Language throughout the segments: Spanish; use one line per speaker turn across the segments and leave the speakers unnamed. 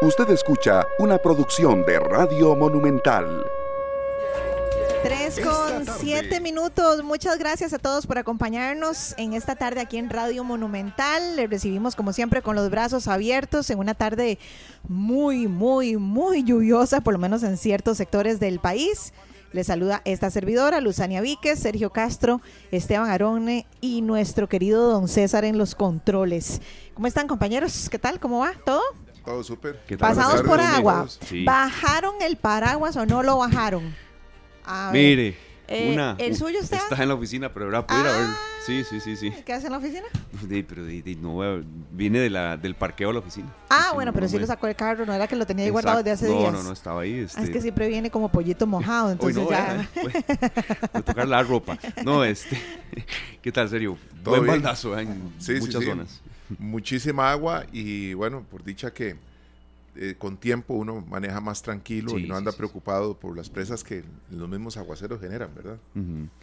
Usted escucha una producción de Radio Monumental.
Tres con siete minutos. Muchas gracias a todos por acompañarnos en esta tarde aquí en Radio Monumental. Le recibimos como siempre con los brazos abiertos en una tarde muy, muy, muy lluviosa, por lo menos en ciertos sectores del país. Les saluda esta servidora, Luzania Víquez, Sergio Castro, Esteban Arone y nuestro querido don César en los controles. ¿Cómo están compañeros? ¿Qué tal? ¿Cómo va? ¿Todo?
Todo súper.
Pasados por agua. ¿Bajaron el paraguas o no lo bajaron?
Mire,
eh,
una,
¿El suyo está?
Está en la oficina, pero ahora ir a ver.
Ah.
Sí, sí, sí, sí.
¿Qué hace en la oficina?
Sí, pero no, viene de la, del parqueo a la oficina.
Ah,
Sí,
bueno,
no,
pero sí lo sacó el carro, no era que lo tenía ahí guardado desde hace
Exacto.
días.
No, no, no, estaba ahí. Este,
Ah, es que siempre viene como pollito mojado,
Hoy
entonces
no,
ya.
eh, pues, de tocar la ropa. No, este. ¿Qué tal, serio? Buen
bien.
baldazo eh, en
Sí, sí,
muchas
sí.
zonas.
Muchísima agua y bueno, por dicha que eh, con tiempo uno maneja más tranquilo
Sí,
y no anda
sí, sí.
preocupado por las presas que los mismos aguaceros generan, ¿verdad?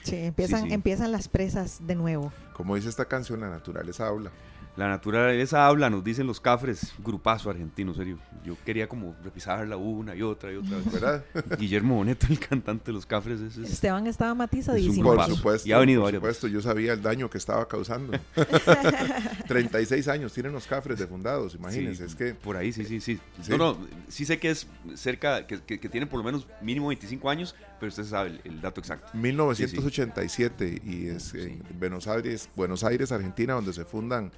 Sí, empiezan,
Sí, sí.
empiezan las presas de nuevo.
Como dice esta canción, la naturaleza habla.
La naturaleza habla, nos dicen los cafres, grupazo argentino, serio. Yo quería como repisarla una y otra y otra vez.
¿Verdad?
Guillermo Boneto, el cantante de los cafres, es,
Esteban estaba
es
matizadísimo.
Por supuesto.
Y ha venido
por supuesto, yo sabía el daño que estaba causando. 36 años tienen los cafres de fundados, imagínense.
Sí,
Es que
Por ahí, sí, sí, sí,
Sí.
No, no, sí sé que es cerca, que, que, que tienen por lo menos mínimo 25 años, pero usted sabe el, el dato exacto.
1987 y es en Buenos Aires, Buenos Aires, Argentina, donde se fundan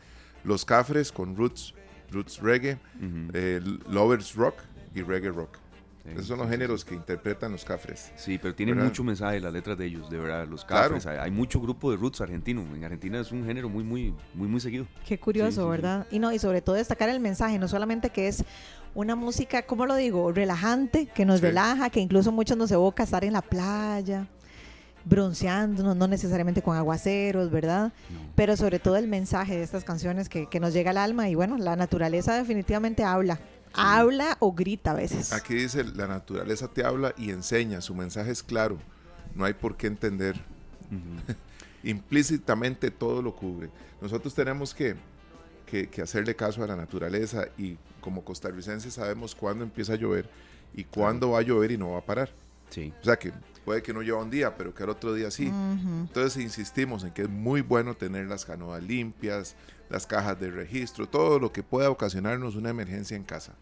los cafres con roots, roots reggae, eh, lovers rock y reggae rock.
Sí,
Esos son los
sí, sí,
géneros que interpretan los cafres.
Sí, pero tienen
¿Verdad?
mucho mensaje las letras de ellos, de verdad, los
Claro.
cafres. Hay, hay mucho grupo de roots argentino. En Argentina es un género muy, muy, muy, muy seguido.
Qué curioso,
Sí, sí, sí.
¿verdad? Y no, y sobre todo destacar el mensaje, no solamente que es una música, ¿cómo lo digo? Relajante, que nos
Sí.
relaja, que incluso muchos nos evoca estar en la playa, bronceándonos, no necesariamente con aguaceros, ¿verdad?
No.
Pero sobre todo el mensaje de estas canciones que, que nos llega al alma y bueno, la naturaleza definitivamente habla. Habla o grita a veces.
Aquí dice, la naturaleza te habla y enseña, su mensaje es claro, no hay por qué entender. Implícitamente todo lo cubre. Nosotros tenemos que, que- que hacerle caso a la naturaleza y como costarricenses sabemos cuándo empieza a llover y cuándo va a llover y no va a parar.
Sí.
O sea que puede que no llueva un día, pero que al otro día sí. Entonces insistimos en que es muy bueno tener las canoas limpias, las cajas de registro, todo lo que pueda ocasionarnos una emergencia en casa.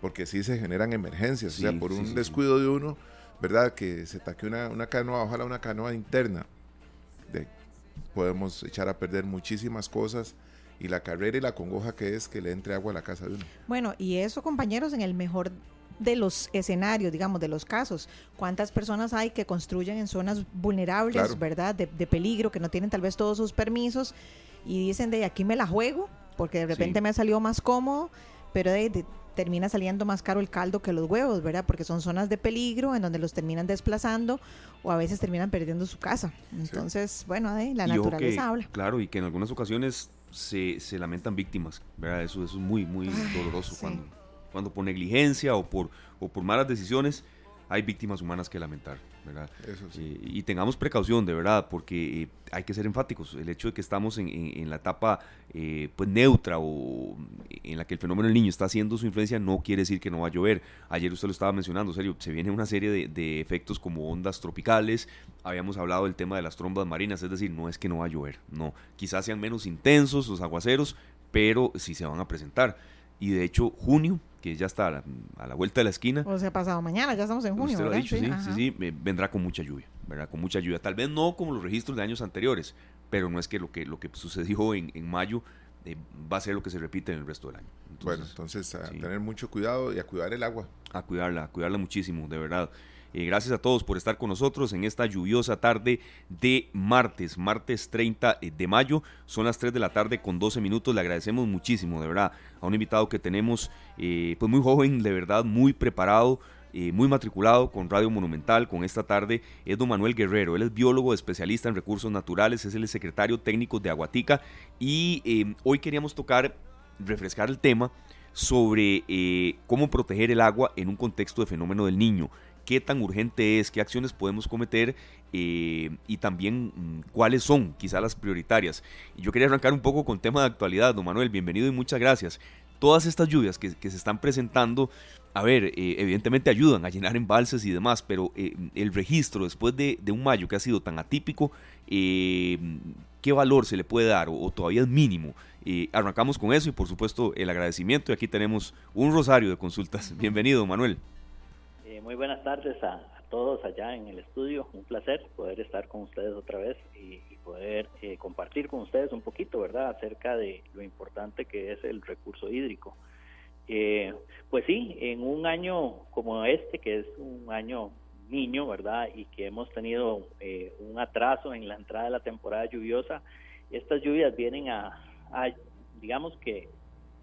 Porque sí se generan emergencias, o sea, por
sí,
un
sí, sí.
descuido de uno, ¿verdad? Que se taque una, una canoa, ojalá una canoa interna. De, podemos echar a perder muchísimas cosas y la carrera y la congoja que es que le entre agua a la casa de uno.
Bueno, y eso, compañeros, en el mejor de los escenarios, digamos, de los casos. ¿Cuántas personas hay que construyen en zonas vulnerables,
Claro.
verdad? De, de peligro, que no tienen tal vez todos sus permisos y dicen de aquí me la juego porque de repente
Sí.
me salió más cómodo, pero de, de- termina saliendo más caro el caldo que los huevos, ¿verdad? Porque son zonas de peligro en donde los terminan desplazando o a veces terminan perdiendo su casa. Entonces, bueno, de, la
Y
naturaleza
que,
habla.
Claro, y que en algunas ocasiones se, se lamentan víctimas, ¿verdad? Eso, eso es muy, muy
Ay,
doloroso.
sí.
Cuando, cuando por negligencia o por, o por malas decisiones hay víctimas humanas que lamentar, ¿verdad?
Eso sí.
Eh, y tengamos precaución, de verdad, porque eh, hay que ser enfáticos. El hecho de que estamos en, en- en la etapa eh, pues neutra o en la que el fenómeno del niño está haciendo su influencia no quiere decir que no va a llover. Ayer usted lo estaba mencionando, serio, se viene una serie de, de efectos como ondas tropicales. Habíamos hablado del tema de las trombas marinas, es decir, no es que no va a llover, no. Quizás sean menos intensos los aguaceros, pero sí se van a presentar. Y de hecho, junio, que ya está a la, a la vuelta de la esquina,
O sea, pasado mañana, ya estamos en junio,
Usted lo ha
¿verdad?
dicho, sí, sí, sí, eh, vendrá con mucha lluvia, ¿verdad? Con mucha lluvia. Tal vez no como los registros de años anteriores, pero no es que lo que, lo que sucedió en, en mayo eh, va a ser lo que se repite en el resto del año.
bueno,
Entonces,
entonces a
sí.
tener mucho cuidado y a cuidar el agua.
a cuidarla, a cuidarla muchísimo, de verdad. Eh, gracias a todos por estar con nosotros en esta lluviosa tarde de martes, martes 30 de mayo. Son las 3 de la tarde con 12 minutos. Le agradecemos muchísimo, de verdad, a un invitado que tenemos, eh, pues muy joven, de verdad, muy preparado. eh, muy matriculado con Radio Monumental, con esta tarde, es don Manuel Guerrero. Él es biólogo especialista en recursos naturales, es el secretario técnico de Aguatica y eh, hoy queríamos tocar, refrescar el tema sobre eh, cómo proteger el agua en un contexto de fenómeno del niño, qué tan urgente es, qué acciones podemos cometer eh, y también mm, cuáles son quizás las prioritarias. Yo quería arrancar un poco con tema de actualidad, don Manuel, bienvenido y muchas gracias. todas estas lluvias que, se están presentando, a ver, eh, evidentemente ayudan a llenar embalses y demás, pero eh, el registro después de, un mayo que ha sido tan atípico, ¿qué valor se le puede dar o, todavía es mínimo? arrancamos con eso y por supuesto el agradecimiento y aquí tenemos un rosario de consultas. Bienvenido, Manuel.
Muy buenas tardes a, todos allá en el estudio. Un placer poder estar con ustedes otra vez y, poder eh, compartir con ustedes un poquito, ¿verdad?, acerca de lo importante que es el recurso hídrico. Eh, pues sí, en un año como este, que es un año niño, ¿verdad? Y que hemos tenido eh, un atraso en la entrada de la temporada lluviosa, estas lluvias vienen a, digamos que,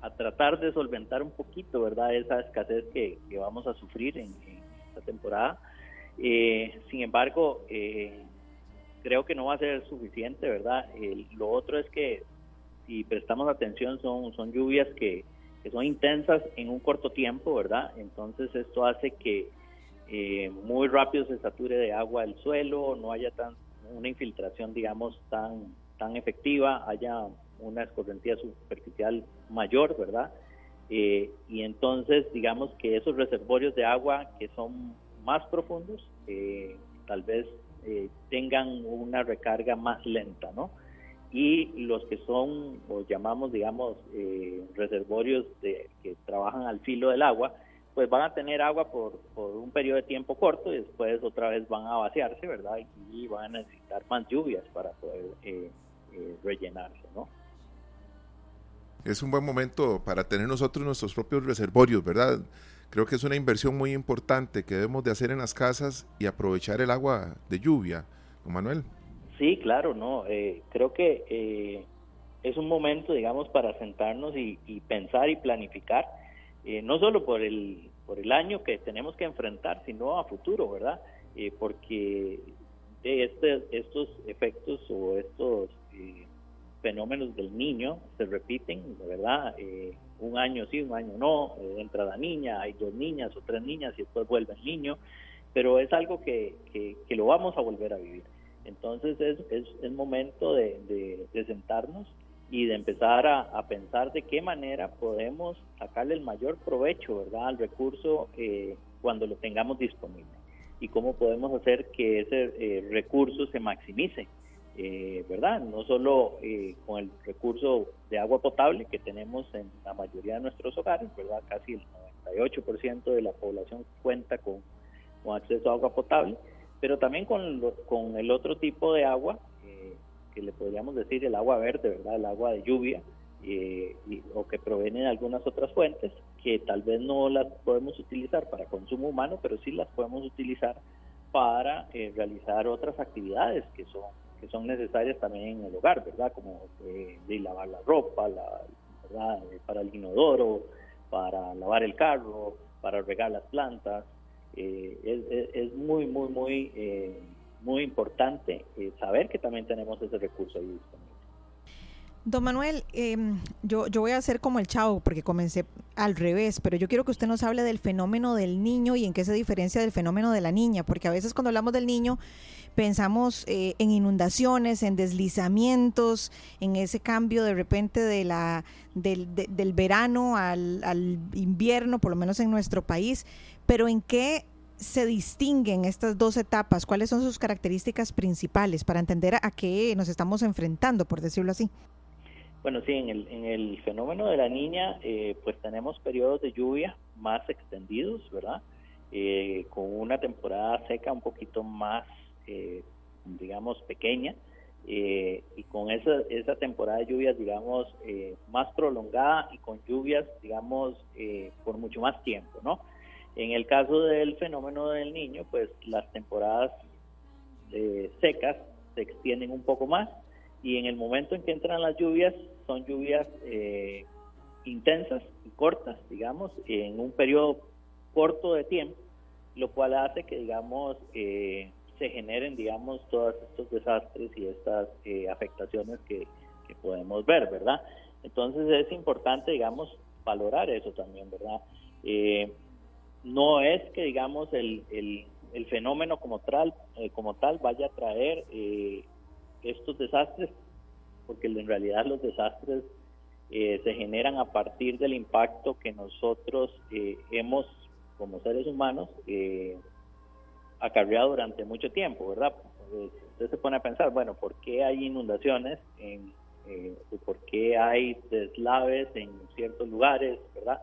a tratar de solventar un poquito, ¿verdad? Esa escasez que, vamos a sufrir en, esta temporada. sin embargo, creo que no va a ser suficiente, ¿verdad? lo otro es que si prestamos atención son, son lluvias que, son intensas en un corto tiempo, ¿verdad? Entonces esto hace que eh, muy rápido se sature de agua el suelo, no haya tan una infiltración, digamos, tan, tan efectiva, haya una escorrentía superficial mayor, ¿verdad? Eh, y entonces, digamos que esos reservorios de agua que son más profundos, eh, tal vez eh, tengan una recarga más lenta, ¿no? Y los que son, o llamamos, digamos, eh, reservorios de, que trabajan al filo del agua, pues van a tener agua por, por, un periodo de tiempo corto y después otra vez van a vaciarse, ¿verdad? Y van a necesitar más lluvias para poder eh, rellenarse, ¿no?
Es un buen momento para tener nosotros nuestros propios reservorios, ¿verdad? Creo que es una inversión muy importante que debemos de hacer en las casas y aprovechar el agua de lluvia. ¿No, Manuel?
Sí, claro, no. Eh, creo que eh, es un momento, digamos, para sentarnos y, pensar y planificar, eh, no solo por el, por el año que tenemos que enfrentar, sino a futuro, ¿verdad? porque este, estos efectos o estos fenómenos del niño se repiten, ¿verdad? Eh, un año sí, un año no, eh, entra la niña, hay dos niñas o tres niñas y después vuelve el niño, pero es algo que, que, lo vamos a volver a vivir. Entonces es, es, es momento de, de, sentarnos y de empezar a, pensar de qué manera podemos sacarle el mayor provecho, ¿verdad?, al recurso eh, cuando lo tengamos disponible y cómo podemos hacer que ese recurso se maximice eh, ¿verdad? No solo eh, con el recurso de agua potable que tenemos en la mayoría de nuestros hogares, ¿verdad? Casi el 98% de la población cuenta con, acceso a agua potable, pero también con, con el otro tipo de agua, eh, que le podríamos decir el agua verde, ¿verdad? El agua de lluvia, o que proviene de algunas otras fuentes, que tal vez no las podemos utilizar para consumo humano, pero sí las podemos utilizar para realizar otras actividades que son que son necesarias también en el hogar, ¿verdad? Como eh, de lavar la ropa, ¿verdad? Eh, para el inodoro, para lavar el carro, para regar las plantas. Eh, es, muy, muy, muy, muy importante saber que también tenemos ese recurso ahí disponible.
Don Manuel, em, yo, yo voy a hacer como el chavo porque comencé al revés, pero yo quiero que usted nos hable del fenómeno del niño y en qué se diferencia del fenómeno de la niña, porque a veces cuando hablamos del niño pensamos eh, en inundaciones, en deslizamientos, en ese cambio de repente de la, del, del verano al, al invierno, por lo menos en nuestro país, pero en qué se distinguen estas dos etapas? ¿Cuáles son sus características principales para entender a qué nos estamos enfrentando, por decirlo así?
Bueno, sí, en el, en el fenómeno de la niña, eh, pues tenemos periodos de lluvia más extendidos, ¿verdad? Eh, con una temporada seca un poquito más eh, digamos, pequeña, eh, y con esa, esa temporada de lluvias, digamos, eh, más prolongada y con lluvias, digamos, por mucho más tiempo, ¿no? En el caso del fenómeno del niño, pues las temporadas secas se extienden un poco más y en el momento en que entran las lluvias, son lluvias intensas y cortas, digamos, en un periodo corto de tiempo, lo cual hace que, digamos, eh, se generen, digamos, todos estos desastres y estas eh, afectaciones que, podemos ver, ¿verdad? Entonces es importante, digamos, valorar eso también, ¿verdad? Eh, no es que, digamos, el, el, fenómeno como tal, eh, como tal vaya a traer estos desastres, porque en realidad los desastres se generan a partir del impacto que nosotros hemos, como seres humanos, acarreado durante mucho tiempo, ¿verdad? Usted se pone a pensar, bueno, ¿por qué hay inundaciones? En, ¿Por qué hay deslaves en ciertos lugares, verdad?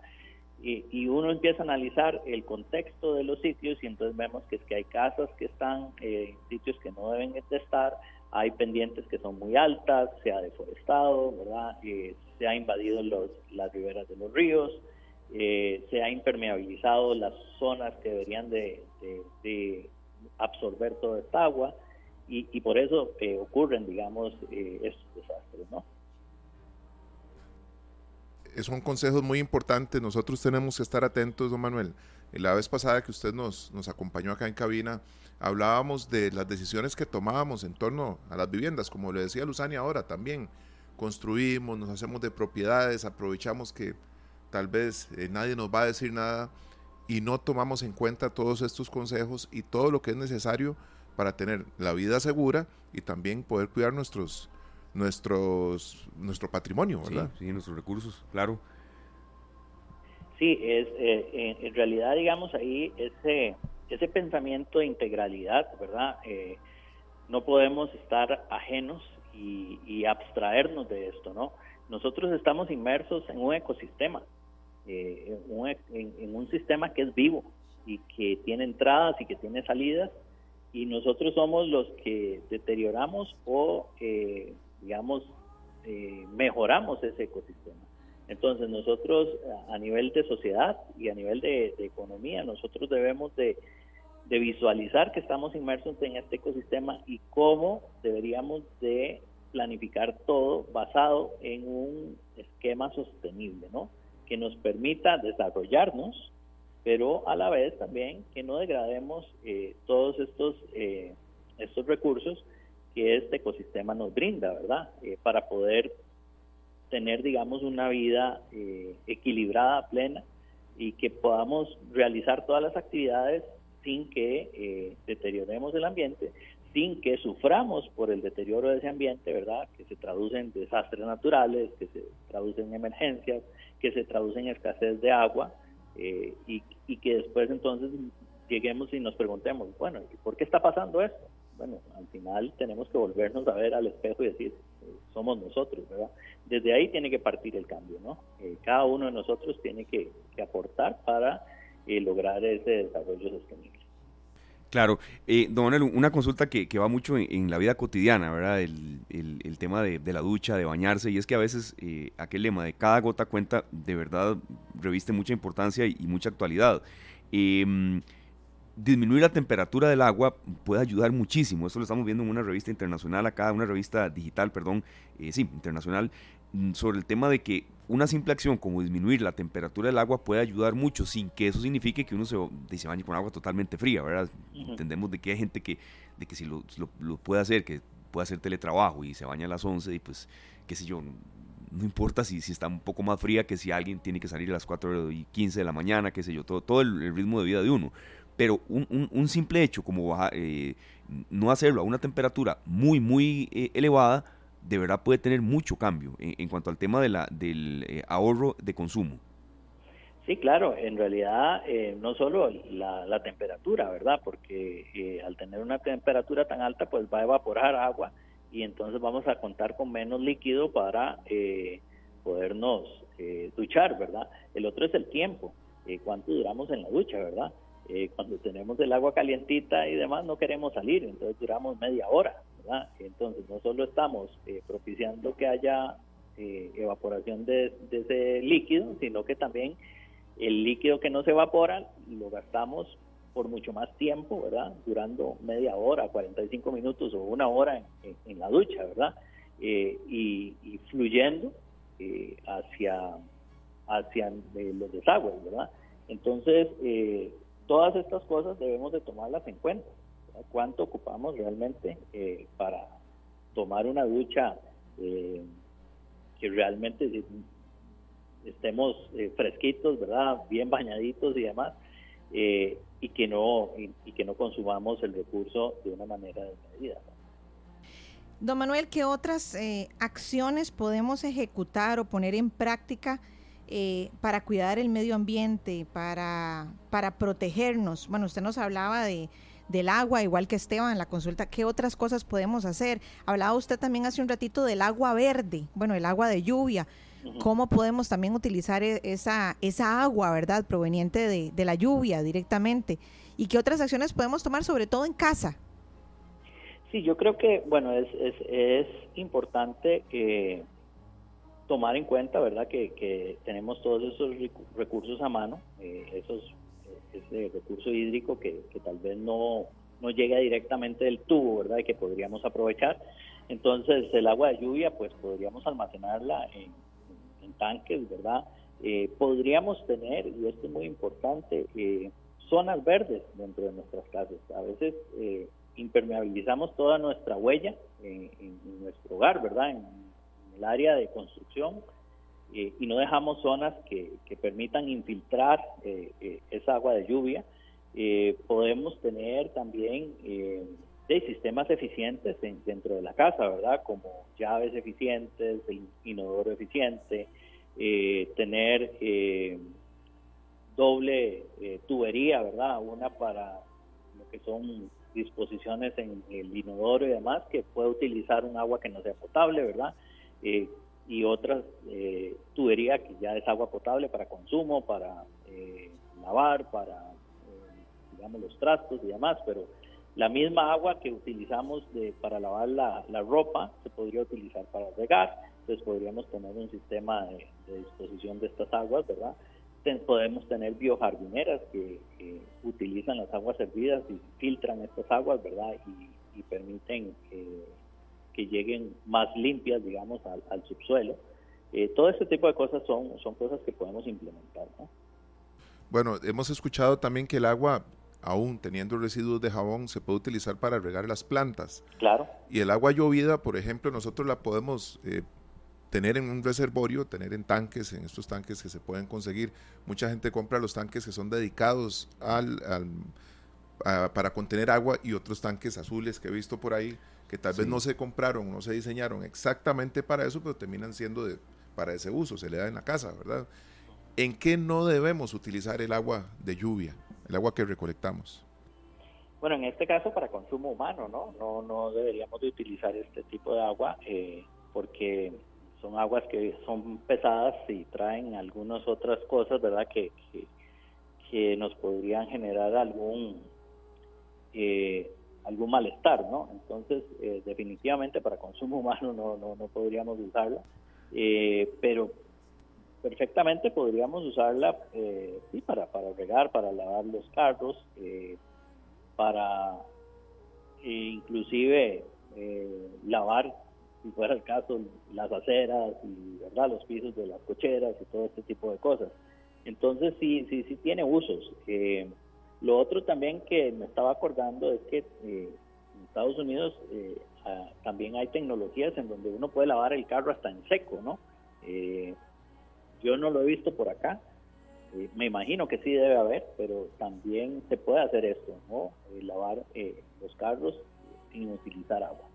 Y, uno empieza a analizar el contexto de los sitios y entonces vemos que es que hay casas que están en sitios que no deben de estar, hay pendientes que son muy altas, se ha deforestado, ¿verdad? Eh, se ha invadido los, las riberas de los ríos, eh, se ha impermeabilizado las zonas que deberían de, absorber toda esta agua y, por eso eh, ocurren, digamos, estos desastres, ¿no?
son consejos muy importantes. Nosotros tenemos que estar atentos, don Manuel. La vez pasada que usted nos, nos acompañó acá en cabina, hablábamos de las decisiones que tomábamos en torno a las viviendas, como le decía Luzani ahora también. Construimos, nos hacemos de propiedades, aprovechamos que tal vez eh, nadie nos va a decir nada y no tomamos en cuenta todos estos consejos y todo lo que es necesario para tener la vida segura y también poder cuidar nuestros, nuestros, nuestro patrimonio, ¿verdad?
Sí, nuestros recursos, claro.
Sí, es, eh, en realidad, digamos, ahí ese, ese pensamiento de integralidad, ¿verdad? Eh, no podemos estar ajenos y, abstraernos de esto, ¿no? Nosotros estamos inmersos en un ecosistema, eh, en, en, un sistema que es vivo y que tiene entradas y que tiene salidas, y nosotros somos los que deterioramos o eh, digamos, eh, mejoramos ese ecosistema. Entonces nosotros a nivel de sociedad y a nivel de, economía, nosotros debemos de, visualizar que estamos inmersos en este ecosistema y cómo deberíamos de planificar todo basado en un esquema sostenible, ¿no? Que nos permita desarrollarnos, pero a la vez también que no degrademos eh, todos estos, eh, estos recursos que este ecosistema nos brinda, ¿verdad? Eh, para poder tener, digamos, una vida eh, equilibrada, plena, y que podamos realizar todas las actividades sin que eh, deterioremos el ambiente, sin que suframos por el deterioro de ese ambiente, ¿verdad? Que se traduce en desastres naturales, que se traducen en emergencias, que se traducen en escasez de agua, y, y que después entonces lleguemos y nos preguntemos, bueno, ¿por qué está pasando esto? bueno, al final tenemos que volvernos a ver al espejo y decir, eh, somos nosotros, ¿verdad? Desde ahí tiene que partir el cambio, ¿no? Eh, cada uno de nosotros tiene que, aportar para eh, lograr ese desarrollo sostenible.
Claro, don Manuel, una consulta que, va mucho en, la vida cotidiana, ¿verdad? El, tema de, la ducha, de bañarse, y es que a veces aquel lema de cada gota cuenta, de verdad reviste mucha importancia y, mucha actualidad. Em, disminuir la temperatura del agua puede ayudar muchísimo. Esto lo estamos viendo en una revista internacional acá, una revista digital, perdón, eh, sí, internacional, sobre el tema de que una simple acción como disminuir la temperatura del agua puede ayudar mucho sin que eso signifique que uno se, se bañe con agua totalmente fría, ¿verdad? Entendemos de que hay gente que, de que si lo, lo, puede hacer, que puede hacer teletrabajo y se baña a las 11 y pues, qué sé yo, no importa si, si está un poco más fría que si alguien tiene que salir a las 4 y 15 de la mañana, qué sé yo, todo, todo el ritmo de vida de uno pero un, simple hecho como eh, no hacerlo a una temperatura muy, muy eh, elevada, de verdad puede tener mucho cambio en, cuanto al tema de la, del eh, ahorro de consumo.
Sí, claro, en realidad no solo la, temperatura, ¿verdad? Porque al tener una temperatura tan alta, pues va a evaporar agua y entonces vamos a contar con menos líquido para podernos duchar, ¿verdad? El otro es el tiempo, cuánto duramos en la ducha, ¿verdad? Eh, cuando tenemos el agua calientita y demás no queremos salir, entonces duramos media hora, ¿verdad? Entonces no solo estamos eh, propiciando que haya eh, evaporación de, ese líquido, sino que también el líquido que no se evapora lo gastamos por mucho más tiempo, ¿verdad? Durando media hora, 45 minutos o una hora en, la ducha, ¿verdad? y, fluyendo hacia, hacia los desagües, ¿verdad? Entonces, eh, todas estas cosas debemos de tomarlas en cuenta. ¿Cuánto ocupamos realmente eh, para tomar una ducha eh, que realmente estemos eh, fresquitos, verdad, bien bañaditos y demás, y que no y, que no consumamos el recurso de una manera desmedida?
Don Manuel, ¿qué otras acciones podemos ejecutar o poner en práctica eh, para cuidar el medio ambiente, para, para protegernos? Bueno, usted nos hablaba de, del agua, igual que Esteban en la consulta, ¿qué otras cosas podemos hacer? Hablaba usted también hace un ratito del agua verde, bueno, el agua de lluvia. ¿Cómo podemos también utilizar e, esa, esa agua, verdad, proveniente de, de la lluvia directamente? ¿Y qué otras acciones podemos tomar, sobre todo en casa?
Sí, yo creo que, bueno, es, es, es importante eh, tomar en cuenta, ¿verdad?, que, tenemos todos esos recursos a mano, eh, esos, ese recurso hídrico que, tal vez no, no llega directamente del tubo, ¿verdad?, y que podríamos aprovechar. Entonces, el agua de lluvia, pues podríamos almacenarla en, tanques, ¿verdad? Eh, podríamos tener, y esto es muy importante, zonas verdes dentro de nuestras casas. A veces impermeabilizamos toda nuestra huella en, nuestro hogar, ¿verdad? En, el área de construcción eh, y no dejamos zonas que, permitan infiltrar eh, eh, esa agua de lluvia. podemos tener también de sistemas eficientes dentro de la casa, ¿verdad? Como llaves eficientes, inodoro eficiente, tener doble tubería, ¿verdad? Una para lo que son disposiciones en el inodoro y demás que puede utilizar un agua que no sea potable, ¿verdad? Eh, y otras eh, tubería que ya es agua potable para consumo, para eh, lavar, para, eh, digamos, los trastos y demás, pero la misma agua que utilizamos de, para lavar la, la, ropa se podría utilizar para regar, entonces podríamos tener un sistema de, de disposición de estas aguas, ¿verdad? podemos tener biojardineras que, utilizan las aguas hervidas y filtran estas aguas, ¿verdad? Y, permiten que lleguen más limpias, digamos, al, subsuelo. Eh, todo este tipo de cosas son, son cosas que podemos implementar, ¿no?
Bueno, hemos escuchado también que el agua, aún teniendo residuos de jabón, se puede utilizar para regar las plantas.
Claro.
Y el agua llovida, por ejemplo, nosotros la podemos eh, tener en un reservorio, tener en tanques, en estos tanques que se pueden conseguir. Mucha gente compra los tanques que son dedicados al, para contener agua y otros tanques azules que he visto por ahí que tal vez no se compraron, no se diseñaron exactamente para eso, pero terminan siendo de, para ese uso, se le da en la casa, ¿verdad? ¿En qué no debemos utilizar el agua de lluvia, el agua que recolectamos?
Bueno, en este caso para consumo humano, ¿no? No, no deberíamos de utilizar este tipo de agua eh, porque son aguas que son pesadas y traen algunas otras cosas, ¿verdad? Que, que, nos podrían generar algún eh, algún malestar, ¿no? Entonces, eh, definitivamente para consumo humano no, no, no podríamos usarla, eh, pero perfectamente podríamos usarla sí, para, para regar, para lavar los carros, para inclusive lavar si fuera el caso, las aceras y ¿verdad? los pisos de las cocheras y todo este tipo de cosas. Entonces sí, sí, sí tiene usos. Eh, lo otro también que me estaba acordando es que eh, en Estados Unidos eh, también hay tecnologías en donde uno puede lavar el carro hasta en seco, ¿no? yo no lo he visto por acá. me imagino que sí debe haber, pero también se puede hacer esto, ¿no? lavar los carros sin utilizar agua.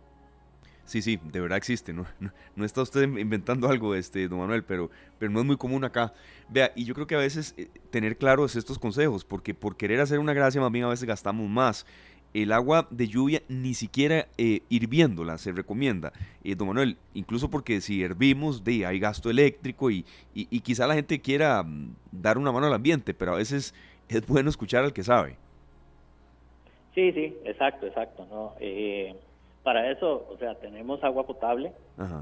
Sí, sí, de verdad existe, ¿no? No, está usted inventando algo, este, don Manuel, pero, pero no es muy común acá. Vea, y yo creo que a veces eh, tener claros estos consejos, porque por querer hacer una gracia más bien a veces gastamos más. El agua de lluvia ni siquiera eh, hirviéndola se recomienda. Eh, don Manuel, incluso porque si hervimos, de, hay gasto eléctrico y, y, quizá la gente quiera mm, dar una mano al ambiente, pero a veces es bueno escuchar al que sabe.
Sí, sí, exacto, exacto. ¿no? Eh, para eso, o sea, tenemos agua potable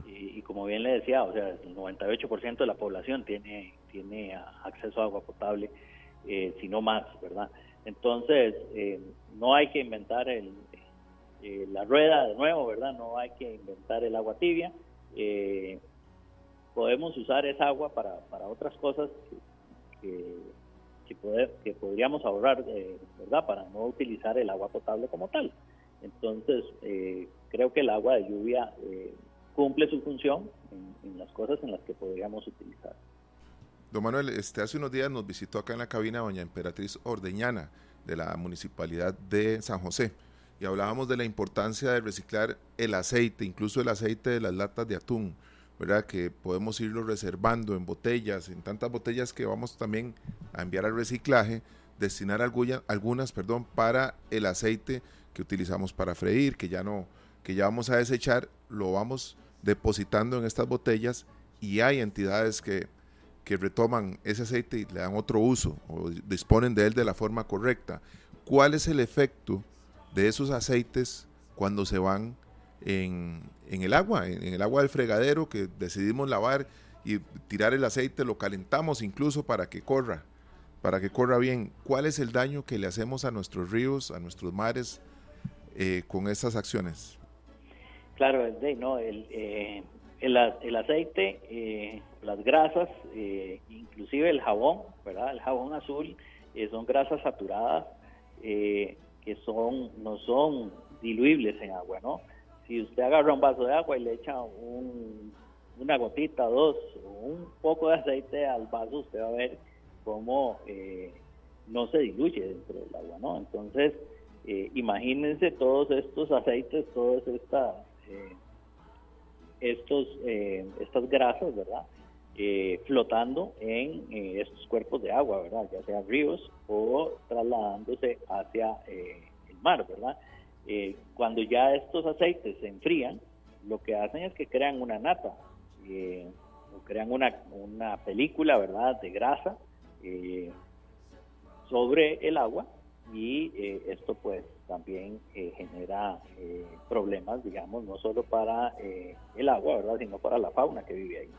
y, como bien le decía, o sea, el 98% de la población tiene tiene acceso a agua potable, eh, si no más, ¿verdad? Entonces, eh, no hay que inventar el, eh, la rueda de nuevo, ¿verdad? No hay que inventar el agua tibia. Eh, podemos usar esa agua para, para otras cosas que, que, poder, que podríamos ahorrar, ¿verdad? Para no utilizar el agua potable como tal. Entonces, eh, creo que el agua de lluvia eh, cumple su función en, las cosas en las que podríamos utilizar.
Don Manuel, este, hace unos días nos visitó acá en la cabina doña Emperatriz Ordeñana de la Municipalidad de San José y hablábamos de la importancia de reciclar el aceite, incluso el aceite de las latas de atún, ¿verdad? Que podemos irlo reservando en botellas, en tantas botellas que vamos también a enviar al reciclaje, destinar algunas, perdón, para el aceite que utilizamos para freír, que ya no, que ya vamos a desechar, lo vamos depositando en estas botellas y hay entidades que, que retoman ese aceite y le dan otro uso o disponen de él de la forma correcta. ¿Cuál es el efecto de esos aceites cuando se van en, el agua, en, el agua del fregadero que decidimos lavar y tirar el aceite, lo calentamos incluso para que corra, para que corra bien. ¿Cuál es el daño que le hacemos a nuestros ríos, a nuestros mares eh, con estas acciones?
Claro, no, el, eh, el, aceite, eh, las grasas, inclusive el jabón, ¿verdad? El jabón azul son grasas saturadas que son no son diluibles en agua, ¿no? Si usted agarra un vaso de agua y le echa una gotita, dos, un poco de aceite al vaso, usted va a ver cómo eh, no se diluye dentro del agua, ¿no? Entonces, eh, imagínense todos estos aceites, todas estas, eh, estos, estas grasas, ¿verdad? flotando en estos cuerpos de agua, ¿verdad? Ya sean ríos o trasladándose hacia el mar, ¿verdad? Eh, cuando ya estos aceites se enfrían, lo que hacen es que crean una nata, eh, o crean una, una película, ¿verdad?, de grasa eh, sobre el agua y esto pues también genera problemas, digamos, no solo para el agua, ¿verdad?, sino para la fauna que vive ahí.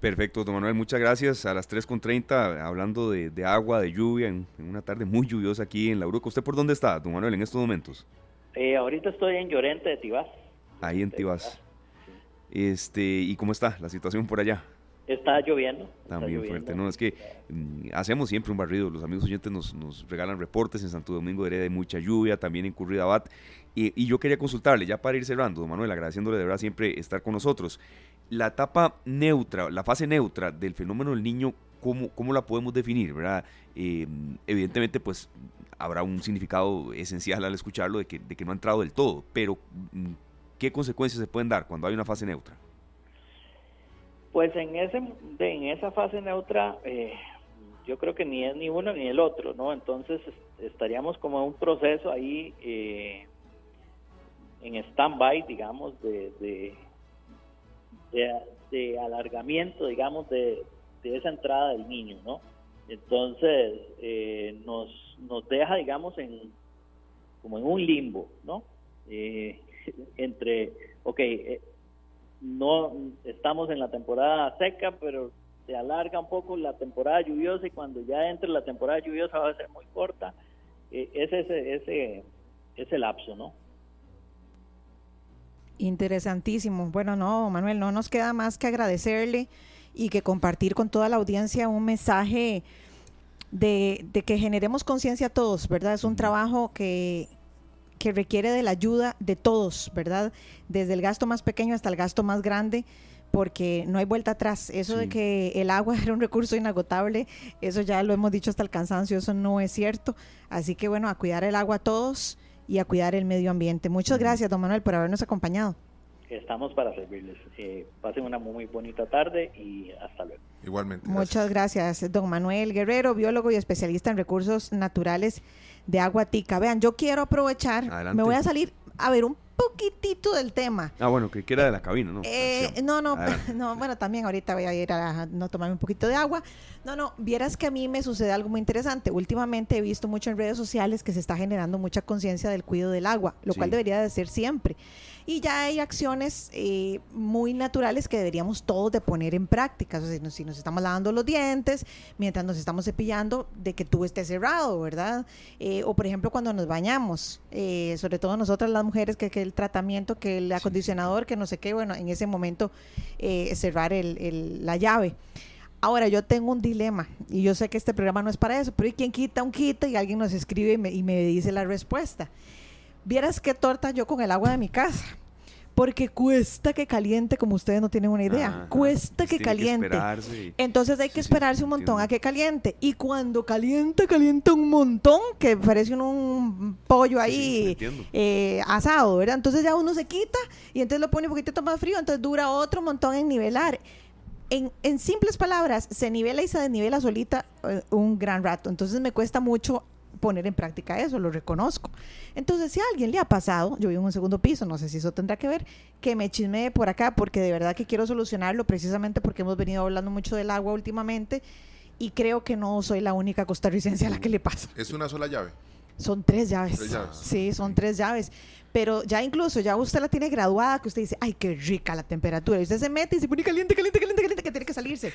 Perfecto, don Manuel, muchas gracias. A las 3.30, hablando de, agua, de lluvia, en, una tarde muy lluviosa aquí en La Uruca. ¿Usted por dónde está, don Manuel, en estos momentos?
Eh, ahorita estoy en Llorente de Tibás.
Ahí en Tibás. Este, ¿Y cómo está la situación por allá?
Está lloviendo.
También fuerte, ¿no? Es que mm, hacemos siempre un barrido. Los amigos oyentes nos, nos, regalan reportes. En Santo Domingo de Heredia hay mucha lluvia, también en Curridabat. Y, y, yo quería consultarle, ya para ir cerrando, don Manuel, agradeciéndole de verdad siempre estar con nosotros la etapa neutra, la fase neutra del fenómeno del niño, ¿cómo, cómo la podemos definir? ¿verdad? Eh, evidentemente, pues habrá un significado esencial al escucharlo de que, de que no ha entrado del todo, pero mm, ¿qué consecuencias se pueden dar cuando hay una fase neutra?
Pues en, ese, en esa fase neutra, eh, yo creo que ni es ni uno ni el otro, ¿no? Entonces estaríamos como en un proceso ahí eh, en stand-by, digamos, de de, alargamiento, digamos, de, esa entrada del niño, ¿no? Entonces, eh, nos, nos deja, digamos, en como en un limbo, ¿no? Eh, entre, ok, eh, no estamos en la temporada seca, pero se alarga un poco la temporada lluviosa y cuando ya entre la temporada lluviosa va a ser muy corta. es ese, ese, ese lapso, ¿no?
Interesantísimo. Bueno, no, Manuel, no nos queda más que agradecerle y que compartir con toda la audiencia un mensaje de, que generemos conciencia todos, ¿verdad? Es un trabajo que, que requiere de la ayuda de todos, ¿verdad? Desde el gasto más pequeño hasta el gasto más grande porque no hay vuelta atrás. Eso de que el agua era un recurso inagotable, eso ya lo hemos dicho hasta el cansancio, eso no es cierto. Así que bueno, a cuidar el agua todos y a cuidar el medio ambiente. Muchas gracias, don Manuel, por habernos acompañado.
Estamos para servirles. Eh, pasen una muy bonita tarde y hasta luego.
Igualmente.
Muchas gracias, don Manuel Guerrero, biólogo y especialista en recursos naturales de Aguatica. Vean, yo quiero aprovechar, me voy a salir a ver un poquitito del tema.
Ah, bueno, que quiera de la cabina, ¿no?
Eh, no, no, no, bueno, también ahorita voy a ir a no tomarme un poquito de agua. No, no, vieras que a mí me sucede algo muy interesante. Últimamente he visto mucho en redes sociales que se está generando mucha conciencia del cuidado del agua, lo cual debería de ser siempre. Y ya hay acciones eh, muy naturales que deberíamos todos de poner en práctica. O sea, si nos estamos lavando los dientes, mientras nos estamos cepillando, de que tú estés cerrado, ¿verdad? Eh, o por ejemplo cuando nos bañamos, eh, sobre todo nosotras las mujeres, que, que, el tratamiento, que el acondicionador, que no sé qué, bueno, en ese momento cerrar el, la llave. Ahora, yo tengo un dilema y yo sé que este programa no es para eso, pero ¿y quien quita un quita y alguien nos escribe y me, y me dice la respuesta? Vieras qué torta yo con el agua de mi casa porque cuesta que caliente como ustedes no tienen una idea.
Ajá.
Cuesta
Pues
que caliente.
esperarse.
Entonces hay que
Sí, sí,
esperarse un montón
entiendo.
a que caliente. Y cuando calienta, calienta un montón, que parece un, un pollo
Sí, sí,
ahí
entiendo.
eh, asado, ¿verdad? Entonces ya uno se quita y entonces lo pone un poquitito más frío, entonces dura otro montón en nivelar. En, en simples palabras, se nivela y se desnivela solita eh, un gran rato. Entonces me cuesta mucho poner en práctica eso, lo reconozco. Entonces, si a alguien le ha pasado, yo vivo en un segundo piso, no sé si eso tendrá que ver, que me chismee por acá, porque de verdad que quiero solucionarlo, precisamente porque hemos venido hablando mucho del agua últimamente y creo que no soy la única costarricense a la que le pasa.
Es una sola llave.
Son tres llaves.
Tres llaves.
Sí, son tres llaves. Pero ya incluso, ya usted la tiene graduada, que usted dice, ay, qué rica la temperatura. Y usted se mete y se pone caliente, caliente, caliente, caliente, que tiene que salirse.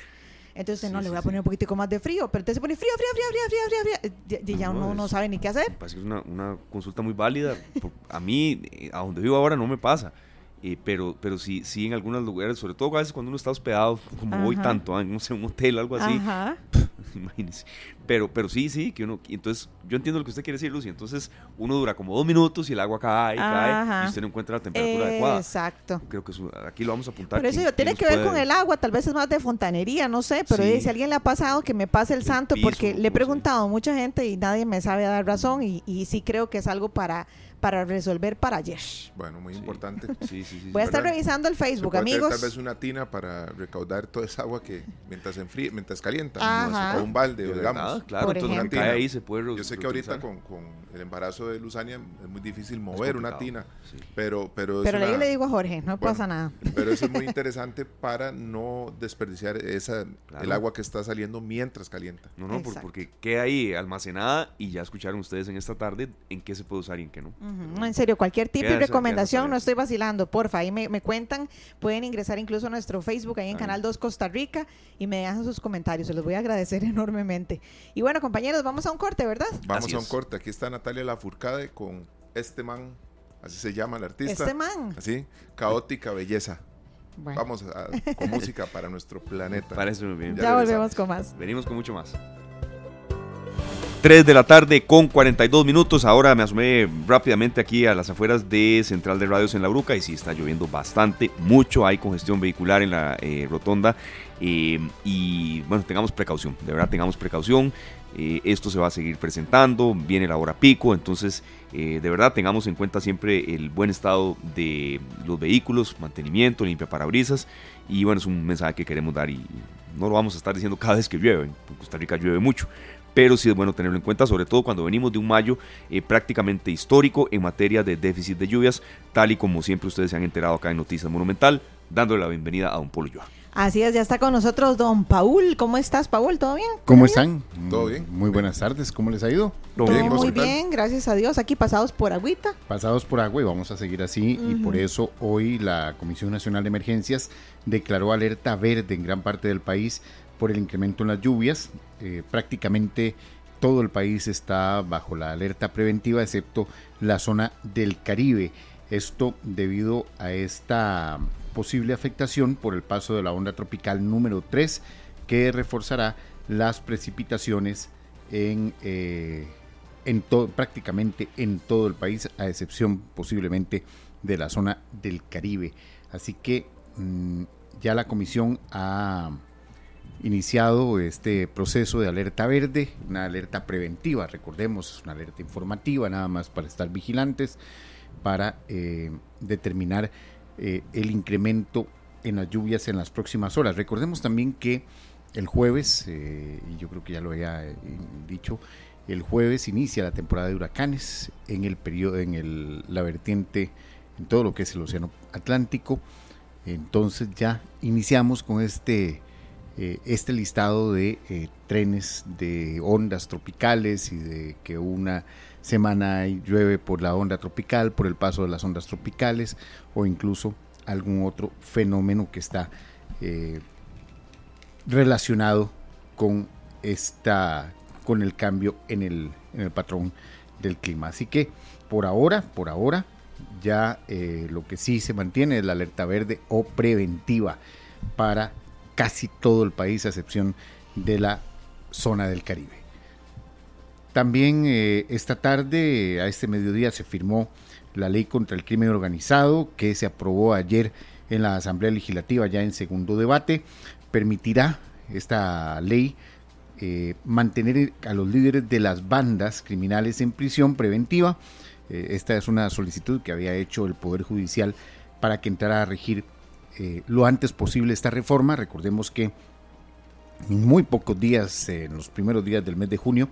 Entonces, no,
Sí,
le voy a poner un poquitico más de frío. Pero entonces se pone frío, frío, frío, frío, frío, frío, frío. Y ya- y ya
No,
uno
es-
no sabe ni qué hacer.
Parece que es una, una consulta muy válida. Por- A mí, eh, a donde vivo ahora, no me pasa. Eh, pero, pero sí, sí en algunos lugares, sobre todo a veces cuando uno está hospedado, como voy
Ajá.
tanto, ah, no sé, un hotel o algo así,
Ajá.
imagínese. Pero, pero sí, sí, que uno, entonces, yo entiendo lo que usted quiere decir, Lucy, entonces uno dura como dos minutos y el agua cae, cae,
Ajá.
y usted no encuentra la temperatura adecuada.
Exacto.
Creo que eso- aquí lo vamos a apuntar.
Por eso
¿quién-
yo, tiene que ver con el agua, tal vez es más de fontanería, no sé, pero
Sí.
eh, si alguien le ha pasado que me pase el
El
santo,
piso,
porque le he preguntado a mucha gente y nadie me sabe dar razón y, y sí creo que es algo para, para resolver para ayer.
Bueno, muy
Sí.
importante.
Sí, sí, sí.
Voy a estar revisando el
Se
Facebook,
puede tener
amigos.
tal vez una tina para recaudar toda esa agua que mientras enfríe, mientras calienta.
Ajá.
O un balde,
De
digamos.
verdad, claro,
Por
entonces cae ahí se puede
Yo sé que ahorita con, con el embarazo de Luzania es muy difícil mover una tina,
sí.
pero pero
Pero
una-
le digo a Jorge, no
Bueno,
pasa nada.
pero eso es muy interesante para no desperdiciar esa
Claro.
el agua que está saliendo mientras calienta.
No, no,
Exacto.
porque queda ahí almacenada y ya escucharon ustedes en esta tarde en qué se puede usar y en qué no.
Ujú, En serio, cualquier tip y recomendación, no estoy vacilando, porfa, ahí me, me cuentan, pueden ingresar incluso a nuestro Facebook, ahí en
Ahí.
Canal 2 Costa Rica, y me dejan sus comentarios, se los voy a agradecer enormemente. Y bueno, compañeros, vamos a un corte, ¿verdad?
Vamos a un corte. Aquí está Natalia Lafourcade con este man, así se llama el artista.
Este man.
Así, caótica belleza.
Bueno,
Vamos a- con música para nuestro planeta.
Parece muy bien.
Ya
volvemos con más.
Venimos con mucho más. 3 de la tarde con 42 minutos. Ahora me asomé rápidamente aquí a las afueras de Central de Radios en La Bruca y sí está lloviendo bastante, mucho. Hay congestión vehicular en la eh, rotonda eh, y bueno, tengamos precaución, de verdad tengamos precaución. Eh, esto se va a seguir presentando, viene la hora pico, entonces de verdad tengamos en cuenta siempre el buen estado de los vehículos, mantenimiento, limpia parabrisas y bueno, es un mensaje que queremos dar y no lo vamos a estar diciendo cada vez que llueve, en Costa Rica llueve mucho, pero sí es bueno tenerlo en cuenta, sobre todo cuando venimos de un mayo eh, prácticamente histórico en materia de déficit de lluvias, tal y como siempre ustedes se han enterado acá en Noticias Monumental, dándole la bienvenida a Don Polo Yoa.
Así es, ya está con nosotros don Paul. ¿Cómo estás, Paul? ¿Todo bien?
¿Cómo están?
¿Todo bien?
Muy buenas tardes, ¿cómo les ha ido?
Todo
Todo
bien, ¿vos
muy bien, gracias a Dios. Aquí pasados por agüita.
Pasados por agua y vamos a seguir así y por eso hoy la Comisión Nacional de Emergencias declaró alerta verde en gran parte del país por el incremento en las lluvias. Eh, prácticamente todo el país está bajo la alerta preventiva excepto la zona del Caribe. Esto debido a esta posible afectación por el paso de la onda tropical número 3 que reforzará las precipitaciones en, eh, en to- prácticamente en todo el país, a excepción posiblemente de la zona del Caribe. Así que mm, ya la comisión ha iniciado este proceso de alerta verde, una alerta preventiva, recordemos, es una alerta informativa nada más para estar vigilantes, para eh, determinar eh, el incremento en las lluvias en las próximas horas. Recordemos también que el jueves, eh, y yo creo que ya lo había dicho, el jueves inicia la temporada de huracanes en el periodo, en el, la vertiente, en todo lo que es el Océano Atlántico. Entonces ya iniciamos con este, eh, este listado de eh, trenes de ondas tropicales y de que una semana llueve por la onda tropical, por el paso de las ondas tropicales o incluso algún otro fenómeno que está eh, relacionado con esta con el cambio en el, en el patrón del clima. Así que por ahora, por ahora, ya lo que sí se mantiene es la alerta verde o preventiva para casi todo el país, a excepción de la zona del Caribe. También eh, esta tarde, a este mediodía, se firmó la ley contra el crimen organizado que se aprobó ayer en la Asamblea Legislativa ya en segundo debate. Permitirá esta ley eh, mantener a los líderes de las bandas criminales en prisión preventiva. Eh, esta es una solicitud que había hecho el Poder Judicial para que entrara a regir eh, lo antes posible esta reforma. Recordemos que en muy pocos días, en los primeros días del mes de junio,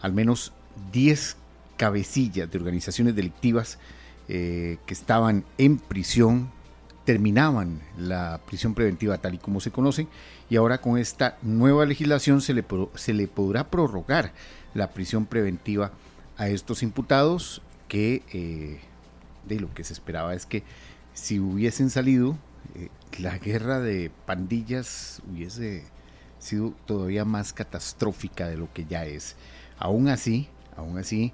al menos 10 cabecillas de organizaciones delictivas que estaban en prisión terminaban la prisión preventiva tal y como se conoce y ahora con esta nueva legislación se le, se le podrá prorrogar la prisión preventiva a estos imputados que eh, de lo que se esperaba es que si hubiesen salido eh, la guerra de pandillas hubiese sido todavía más catastrófica de lo que ya es. Aún así, aún así,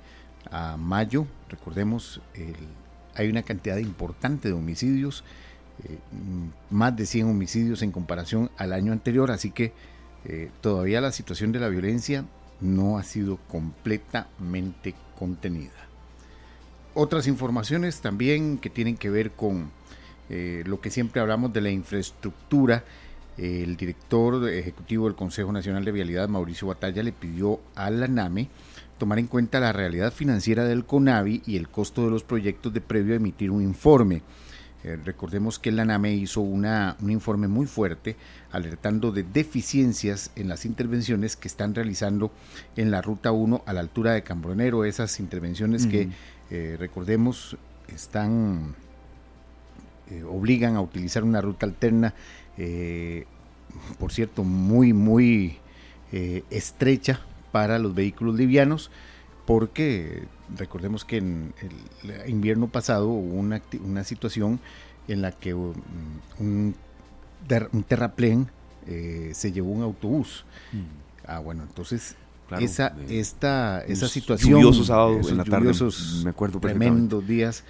a mayo, recordemos, hay una cantidad importante de homicidios eh, más de 100 homicidios en comparación al año anterior, así que eh, todavía la situación de la violencia no ha sido completamente contenida. Otras informaciones también que tienen que ver con eh, lo que siempre hablamos de la infraestructura. El director ejecutivo del Consejo Nacional de Vialidad, Mauricio Batalla, le pidió a la NAME tomar en cuenta la realidad financiera del CONAVI y el costo de los proyectos de previo a emitir un informe. Eh, recordemos que la NAME hizo una, un informe muy fuerte alertando de deficiencias en las intervenciones que están realizando en la Ruta 1 a la altura de Cambronero, esas intervenciones que, eh, recordemos, están, eh, obligan a utilizar una ruta alterna, por cierto, muy, muy estrecha para los vehículos livianos porque recordemos que en el invierno pasado hubo una, una situación en la que um, un, un terraplén eh, se llevó un autobús. Mm. Ah, bueno, entonces esa, esta, esa situación.
Lluviosos sábados en la tarde,
me acuerdo Tremendos días.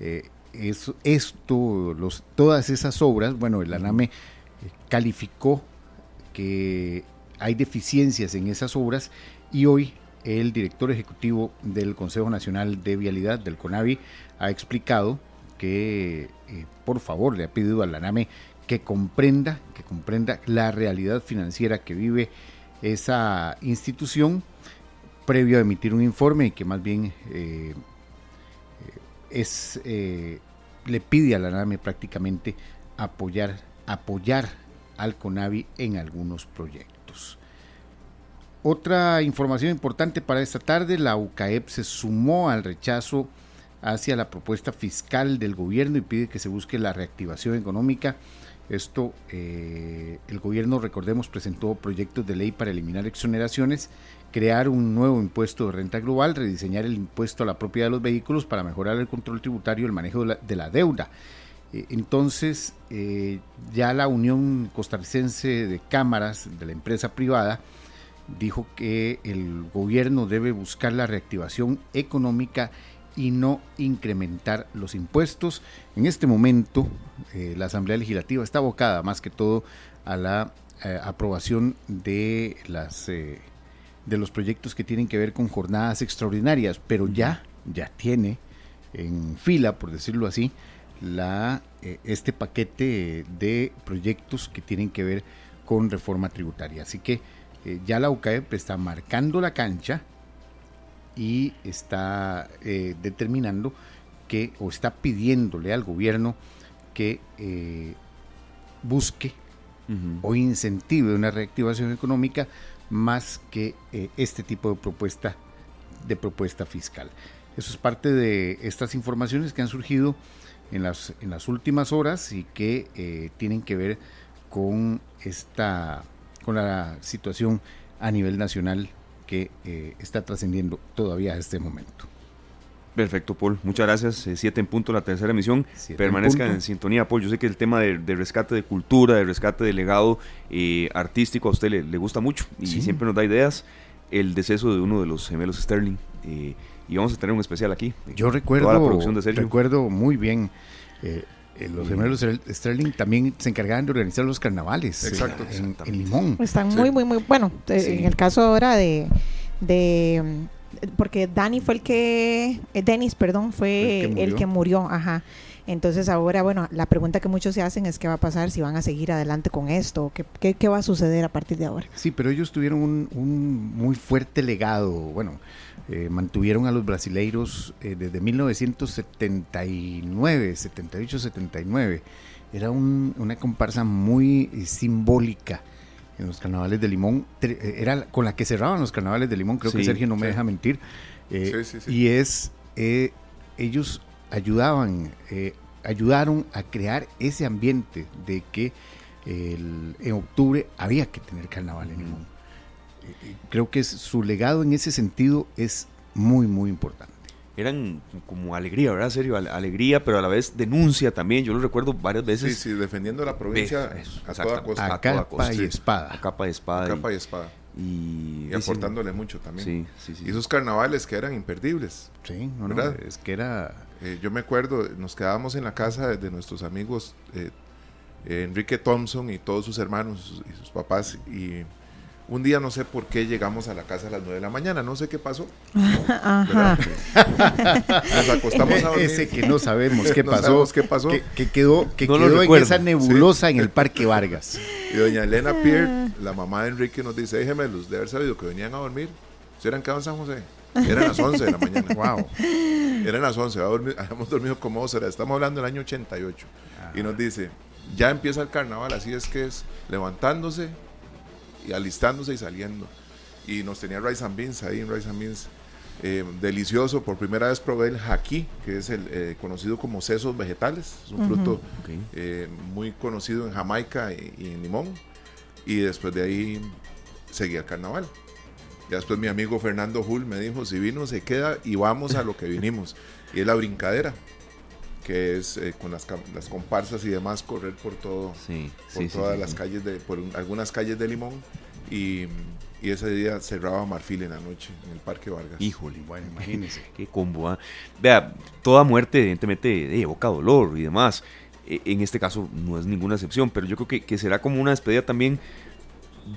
Eh, eso, esto, los, todas esas obras, bueno, el ANAME eh, calificó que hay deficiencias en esas obras y hoy el director ejecutivo del Consejo Nacional de Vialidad, del CONAVI, ha explicado que, eh, por favor, le ha pedido a la NAME que comprenda, que comprenda la realidad financiera que vive esa institución previo a emitir un informe y que más bien eh, es eh, le pide a la NAME prácticamente apoyar apoyar al CONAVI en algunos proyectos. Otra información importante para esta tarde, la UCAEP se sumó al rechazo hacia la propuesta fiscal del gobierno y pide que se busque la reactivación económica. Esto, eh, el gobierno, recordemos, presentó proyectos de ley para eliminar exoneraciones, crear un nuevo impuesto de renta global, rediseñar el impuesto a la propiedad de los vehículos para mejorar el control tributario y el manejo de la, deuda. Eh, entonces, eh, ya la Unión Costarricense de Cámaras de la empresa privada dijo que el gobierno debe buscar la reactivación económica y no incrementar los impuestos. En este momento, eh, la Asamblea Legislativa está abocada más que todo a la aprobación de, las, de los proyectos que tienen que ver con jornadas extraordinarias, pero ya, ya tiene en fila, por decirlo así, la, este paquete de proyectos que tienen que ver con reforma tributaria. Así que eh, ya la UCAEP está marcando la cancha y está eh, determinando que o está pidiéndole al gobierno que eh, busque o incentive una reactivación económica más que este tipo de propuesta de propuesta fiscal. Eso es parte de estas informaciones que han surgido en las, en las últimas horas y que tienen que ver con esta con la situación a nivel nacional que eh, está trascendiendo todavía a este momento.
Perfecto, Paul. Muchas gracias. Eh, siete en punto la tercera emisión. Permanezca en, sintonía, Paul. Yo sé que el tema de, rescate de cultura, de rescate de legado eh, artístico a usted le, gusta mucho y siempre nos da ideas. El deceso de uno de los gemelos Sterling. y vamos a tener un especial aquí.
Yo recuerdo, la producción de recuerdo muy bien eh, los gemelos Sterling también se encargaban de organizar los carnavales
Exacto,
en, Limón.
Están muy, muy, muy, bueno, eh, en el caso ahora de, de porque Dani fue el que, eh, Dennis, perdón, fue
El que
el que murió, ajá. Entonces ahora, bueno, la pregunta que muchos se hacen es qué va a pasar si van a seguir adelante con esto, qué, qué, qué va a suceder a partir de ahora.
Sí, pero ellos tuvieron un, un muy fuerte legado. Bueno, eh, mantuvieron a los brasileiros eh, desde 1979, 78, 79. Era un- una comparsa muy eh, simbólica en los carnavales de Limón. Eh, Era con la que cerraban los carnavales de Limón, creo que Sergio no me
sí.
deja mentir. Eh,
Sí, sí, sí.
Y es, eh, ellos ayudaban, eh, ayudaron a crear ese ambiente de que el- en octubre había que tener carnaval en Limón. Creo que es- su legado en ese sentido es muy, muy importante.
Eran como alegría, ¿verdad? Serio, Ale- alegría, pero a la vez denuncia también. Yo lo recuerdo varias
Sí,
veces.
sí, defendiendo la provincia
eso,
a toda costa.
A
a toda
capa
costa,
y
sí.
espada.
A capa de espada.
Capa
y,
y espada.
y,
Y aportándole mucho también.
Sí, sí, sí.
Y esos carnavales que eran imperdibles.
Sí, no, no,
¿Verdad?
es que era...
Eh, yo me acuerdo, nos quedábamos en la casa de, de nuestros amigos eh, Enrique Thompson y todos sus hermanos sus- y sus papás. Y un día no sé por qué llegamos a la casa a las 9 de la mañana, no sé qué pasó.
Ajá.
Nos acostamos a dormir.
Ese que no sabemos qué
No
pasó,
sabemos qué pasó.
Que, que quedó, que
No
quedó en
recuerdo.
esa nebulosa en el Parque Vargas.
Y doña Elena Pierre, la mamá de Enrique, nos dice, déjeme luz de haber sabido que venían a dormir. ¿Se eran quedado en San José? Eran las 11 de la mañana.
Wow.
Eran las 11, habíamos dormido, habíamos dormido como dos horas. Estamos hablando del año 88. Y nos dice, ya empieza el carnaval, así es que es levantándose y alistándose y saliendo. Y nos tenía Rice and Beans ahí en Rice and Beans. eh, delicioso, por primera vez probé el jaqui, que es el eh, conocido como sesos vegetales. Es un fruto
Ok.
eh, muy conocido en Jamaica y, y en Limón. Y después de ahí seguí el carnaval. Y después mi amigo Fernando Hull me dijo, si vino se queda y vamos a lo que vinimos. Y es la brincadera, que es eh, con las, las comparsas y demás correr por todo,
Sí,
por
sí,
todas
sí,
las
sí.
calles de, por un- algunas calles de Limón. Y, y ese día cerraba Marfil en la noche en el Parque Vargas.
Híjole,
Bueno, imagínense.
qué combo. ¿ah? Vea, toda muerte evidentemente eh, evoca dolor y demás. E- En este caso no es ninguna excepción, pero yo creo que, que será como una despedida también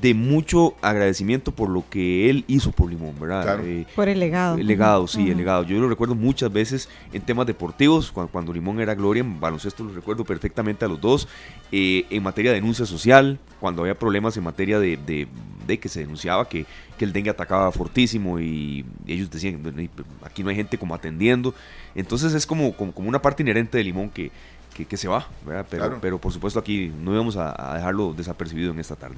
de mucho agradecimiento por lo que él hizo por Limón, ¿verdad?
Claro.
Eh,
Por el legado.
El legado, sí, el legado. Yo lo recuerdo muchas veces en temas deportivos, cuando, cuando Limón era Gloria, en baloncesto lo recuerdo perfectamente a los dos. Eh, en materia de denuncia social, cuando había problemas en materia de, de- de que se denunciaba que, que el dengue atacaba fortísimo y ellos decían, "Bueno, y aquí no hay gente como atendiendo. Entonces es como, como, como una parte inherente de Limón que, que, que se va, ¿verdad? Pero,
Claro.
pero por supuesto aquí no íbamos a, a dejarlo desapercibido en esta tarde.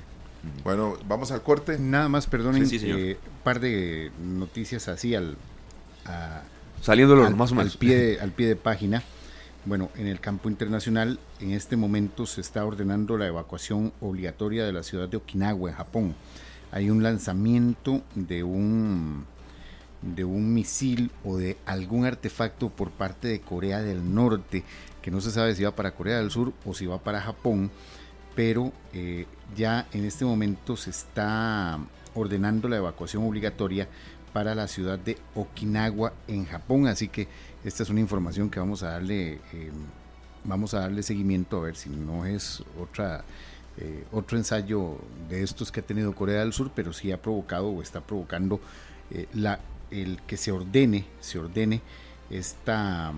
Bueno, vamos al corte.
Nada más, perdonen,
Sí, sí, señor.
eh, par de noticias así al, a-
Saliendo de lo
al,
más o
al
menos.
pie de, al pie de página. Bueno, en el campo internacional, en este momento se está ordenando la evacuación obligatoria de la ciudad de Okinawa, en Japón. Hay un lanzamiento de un de un misil o de algún artefacto por parte de Corea del Norte, que no se sabe si va para Corea del Sur o si va para Japón, pero eh, ya en este momento se está ordenando la evacuación obligatoria para la ciudad de Okinawa en Japón, así que esta es una información que vamos a darle eh, vamos a darle seguimiento a ver si no es otra eh, otro ensayo de estos que ha tenido Corea del Sur, pero sí ha provocado o está provocando eh, la el que se ordene se ordene esta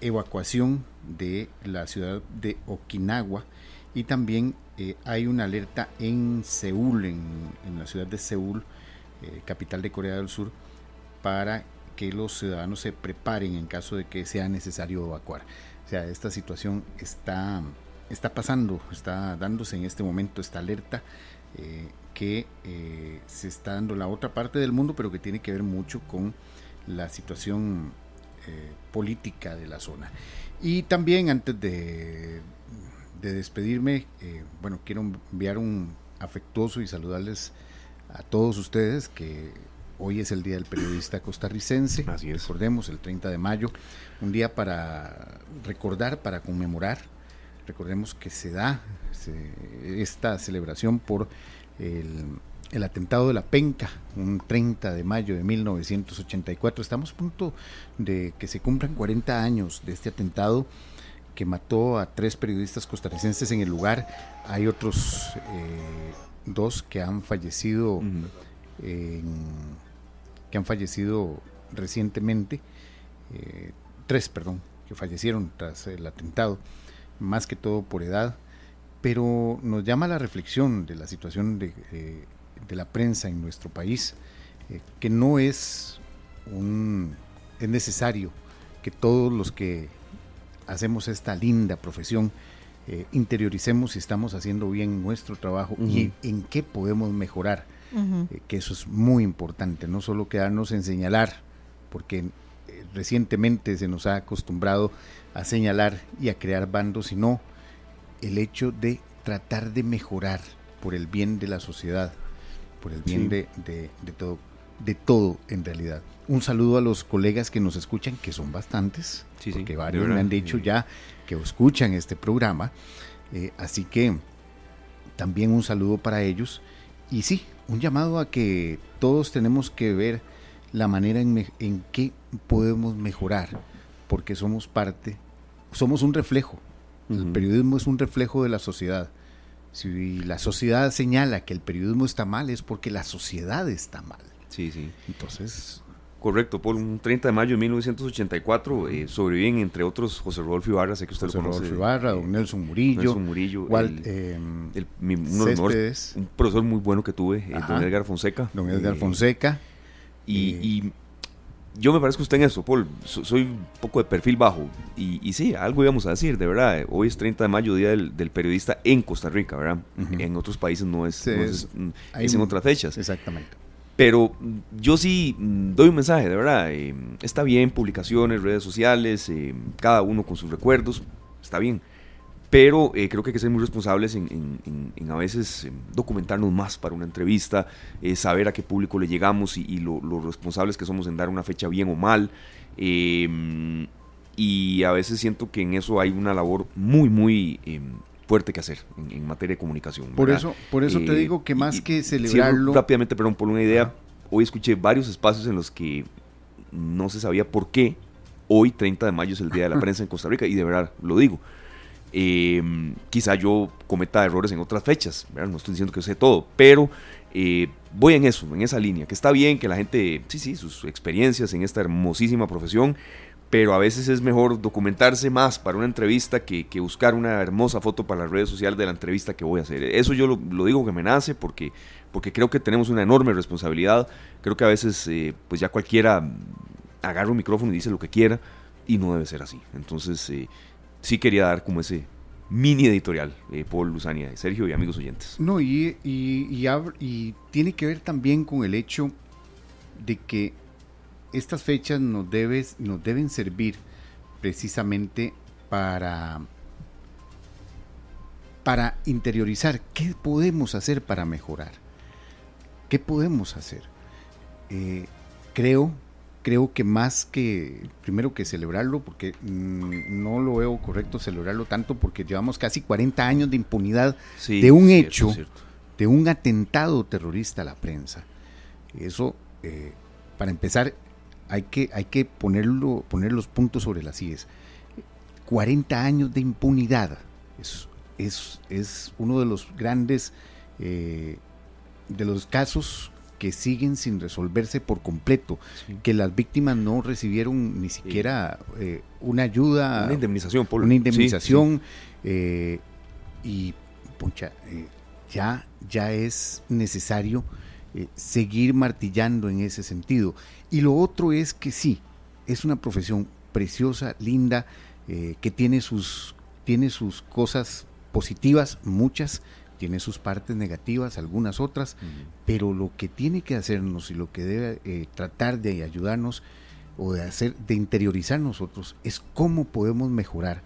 evacuación de la ciudad de Okinawa y también eh, hay una alerta en Seúl, en, la ciudad de Seúl, eh, capital de Corea del Sur, para que los ciudadanos se preparen en caso de que sea necesario evacuar. O sea, esta situación está, está pasando, está dándose en este momento esta alerta eh, que se está dando en la otra parte del mundo, pero que tiene que ver mucho con la situación política de la zona. Y también antes de, de despedirme, eh, bueno, quiero enviar un afectuoso y saludarles a todos ustedes que hoy es el Día del Periodista Costarricense.
Así es.
Recordemos, el 30 de mayo, un día para recordar, para conmemorar. Recordemos que se da se- esta celebración por el, el atentado de la Penca, un 30 de mayo de 1984. Estamos a punto de que se cumplan 40 años de este atentado que mató a tres periodistas costarricenses en el lugar. Hay otros eh, dos que han fallecido en- que que han fallecido recientemente, eh, tres, perdón, que fallecieron tras el atentado, más que todo por edad, pero nos llama la reflexión de la situación de, eh, de la prensa en nuestro país, que no es un, es necesario que todos los que hacemos esta linda profesión eh, interioricemos si estamos haciendo bien nuestro trabajo y en qué podemos mejorar, que eso es muy importante, no solo quedarnos en señalar, porque recientemente se nos ha acostumbrado a señalar y a crear bandos, sino el hecho de tratar de mejorar por el bien de la sociedad, por el bien de, todo, de todo en realidad. Un saludo a los colegas que nos escuchan, que son bastantes, sí, porque varios me han dicho ya que escuchan este programa. Eh, así que también un saludo para ellos. Y sí, un llamado a que todos tenemos que ver la manera en, en que podemos mejorar, porque somos parte somos un reflejo. El periodismo es un reflejo de la sociedad. Si la sociedad señala que el periodismo está mal, es porque la sociedad está mal.
Sí, sí.
Entonces.
Correcto, por un 30 de mayo de 1984 eh, sobreviven, entre otros, José Rodolfo Ibarra, sé que usted
José
lo conoce.
Rodolfo Ibarra, don Nelson Murillo.
Nelson Murillo.
Em,
un profesor muy bueno que tuve, eh, don Edgar Fonseca.
Don Edgar eh, Fonseca.
y yo me parezco usted en eso, Paul. soy un poco de perfil bajo. Y, sí, algo íbamos a decir, de verdad. Hoy es 30 de mayo, Día del, Periodista en Costa Rica, ¿verdad? En otros países no es, es, en otras fechas.
Exactamente.
Pero yo sí mm, doy un mensaje, de verdad. Eh, está bien, publicaciones, redes sociales, eh, cada uno con sus recuerdos, está bien pero eh, creo que hay que ser muy responsables en, a veces documentarnos más para una entrevista, saber a qué público le llegamos y, lo, responsables que somos en dar una fecha bien o mal. Y a veces siento que en eso hay una labor muy, muy em, fuerte que hacer en, materia de comunicación.
Por eso, por eso te eh, digo que más que celebrarlo...
rápidamente, perdón, por una idea, hoy escuché varios espacios en los que no se sabía por qué hoy, 30 de mayo, es el Día de la Prensa en Costa Rica, y de verdad lo digo. Eh, quizá yo cometa errores en otras fechas, no estoy diciendo que sé todo, pero eh, voy en eso, en esa línea, que está bien que la gente, sí, sí, sus experiencias en esta hermosísima profesión, pero a veces es mejor documentarse más para una entrevista que, buscar una hermosa foto para las redes sociales de la entrevista que voy a hacer. Eso yo lo, digo que me nace porque, porque creo que tenemos una enorme responsabilidad. Creo que a veces eh, pues ya cualquiera agarra un micrófono y dice lo que quiera y no debe ser así. Entonces eh, sí quería dar como ese mini editorial, eh, Paul Luzania, Sergio y amigos oyentes.
No, y, y, y, tiene que ver también con el hecho de que estas fechas nos, debes, nos deben servir precisamente para, para interiorizar qué podemos hacer para mejorar. ¿Qué podemos hacer? Eh, creo creo que más que, primero que celebrarlo, porque mm, no lo veo correcto celebrarlo tanto, porque llevamos casi 40 años de impunidad de un hecho, de un atentado terrorista a la prensa. Eso, eh, para empezar, hay que, hay que ponerlo, poner los puntos sobre las IES. 40 años de impunidad es, es, es uno de los grandes, eh, de los casos que siguen sin resolverse por completo, que las víctimas no recibieron ni siquiera eh, una ayuda,
una indemnización,
por una indemnización eh, y pucha, eh, ya ya es necesario seguir martillando en ese sentido. Y lo otro es que sí, es una profesión preciosa, linda, que tiene sus tiene sus cosas positivas, muchas, tiene sus partes negativas, algunas otras, pero lo que tiene que hacernos y lo que debe eh, tratar de ayudarnos o de hacer, de interiorizar nosotros, es cómo podemos mejorar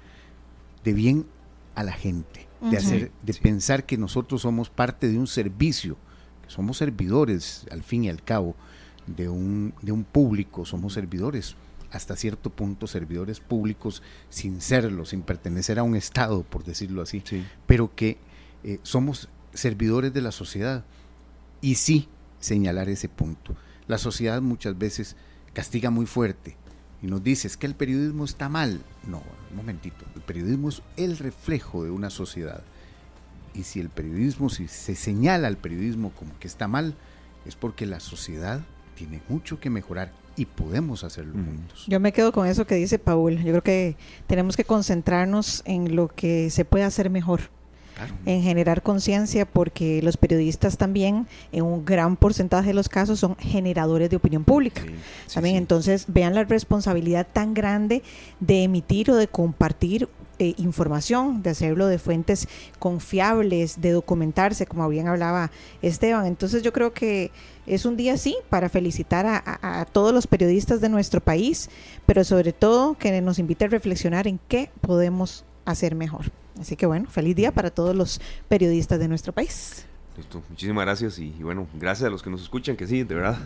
de bien a la gente, de hacer, de pensar que nosotros somos parte de un servicio, que somos servidores al fin y al cabo de un, de un público, somos servidores hasta cierto punto servidores públicos sin serlo, sin pertenecer a un Estado, por decirlo así, pero que eh, somos servidores de la sociedad. Y sí, señalar ese punto. La sociedad muchas veces castiga muy fuerte y nos dice, es que el periodismo está mal. No, un momentito, el periodismo es el reflejo de una sociedad. Y si el periodismo, si se señala al periodismo como que está mal, es porque la sociedad tiene mucho que mejorar y podemos hacerlo juntos.
Yo me quedo con eso que dice Paul. Yo creo que tenemos que concentrarnos en lo que se puede hacer mejor. en generar conciencia porque los periodistas también en un gran porcentaje de los casos son generadores de opinión pública. también entonces vean la responsabilidad tan grande de emitir o de compartir información, de hacerlo de fuentes confiables, de documentarse, como bien hablaba Esteban. Entonces yo creo que es un día sí para felicitar a, todos los periodistas de nuestro país, pero sobre todo que nos invite a reflexionar en qué podemos hacer mejor. Así que bueno, feliz día para todos los periodistas de nuestro país.
Listo, muchísimas gracias y, bueno, gracias a los que nos escuchan, que sí, de verdad.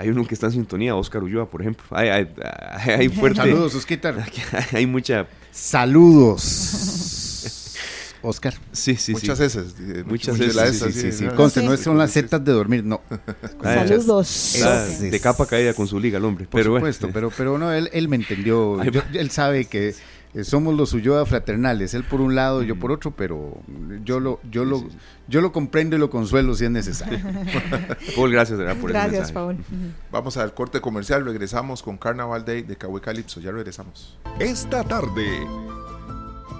Hay uno que está en sintonía, Oscar Ulloa, por ejemplo. Hay, hay, fuerte.
Saludos, Osquitar.
Hay mucha.
Saludos. Oscar.
Sí, sí,
Muchas
sí.
esas.
Muchas veces. Sí, sí, sí. Conste, no son las setas de dormir, no.
Saludos.
de capa caída con su liga el hombre.
Por supuesto, pero, pero no, él, él me entendió. él sabe que somos los Ulloa fraternales, él por un lado, yo por otro, pero yo lo, yo lo, yo lo comprendo y lo consuelo si es necesario.
Paul, gracias ¿verdad? por
Gracias, Paul.
Vamos al corte comercial, regresamos con Carnaval Day de Cowboy Calypso, ya regresamos.
Esta tarde.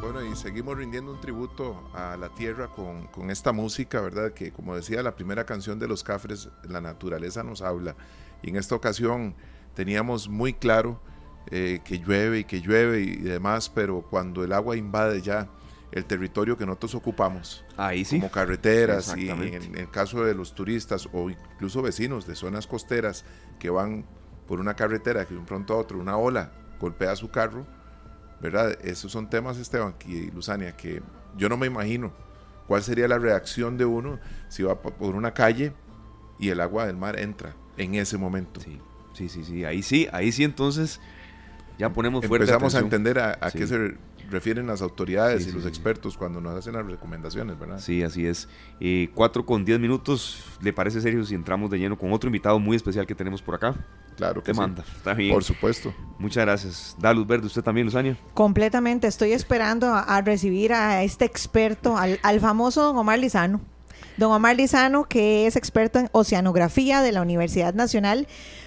Bueno, y seguimos rindiendo un tributo a la tierra con, con esta música, ¿verdad? Que como decía la primera canción de los Cafres, la naturaleza nos habla. Y en esta ocasión teníamos muy claro eh, que llueve y que llueve y demás, pero cuando el agua invade ya el territorio que nosotros ocupamos,
Ahí sí.
como carreteras y en, el caso de los turistas o incluso vecinos de zonas costeras que van por una carretera que de un pronto a otro una ola golpea su carro, ¿verdad? Esos son temas, Esteban y Luzania, que yo no me imagino cuál sería la reacción de uno si va por una calle y el agua del mar entra en ese momento.
Sí, sí, sí, sí. ahí sí, ahí sí entonces ya ponemos fuerte
Empezamos a entender a, qué se refieren las autoridades y los expertos cuando nos hacen las recomendaciones, ¿verdad?
Sí, así es. Eh, cuatro con diez minutos, ¿le parece serio si entramos de lleno con otro invitado muy especial que tenemos por acá?
Claro que
Te manda, está bien.
Por supuesto.
Muchas gracias. Da luz verde, ¿usted también, Luzania?
Completamente, estoy esperando a, recibir a este experto, al, al famoso don Omar Lizano. Don Omar Lizano, que es experto en oceanografía de la Universidad Nacional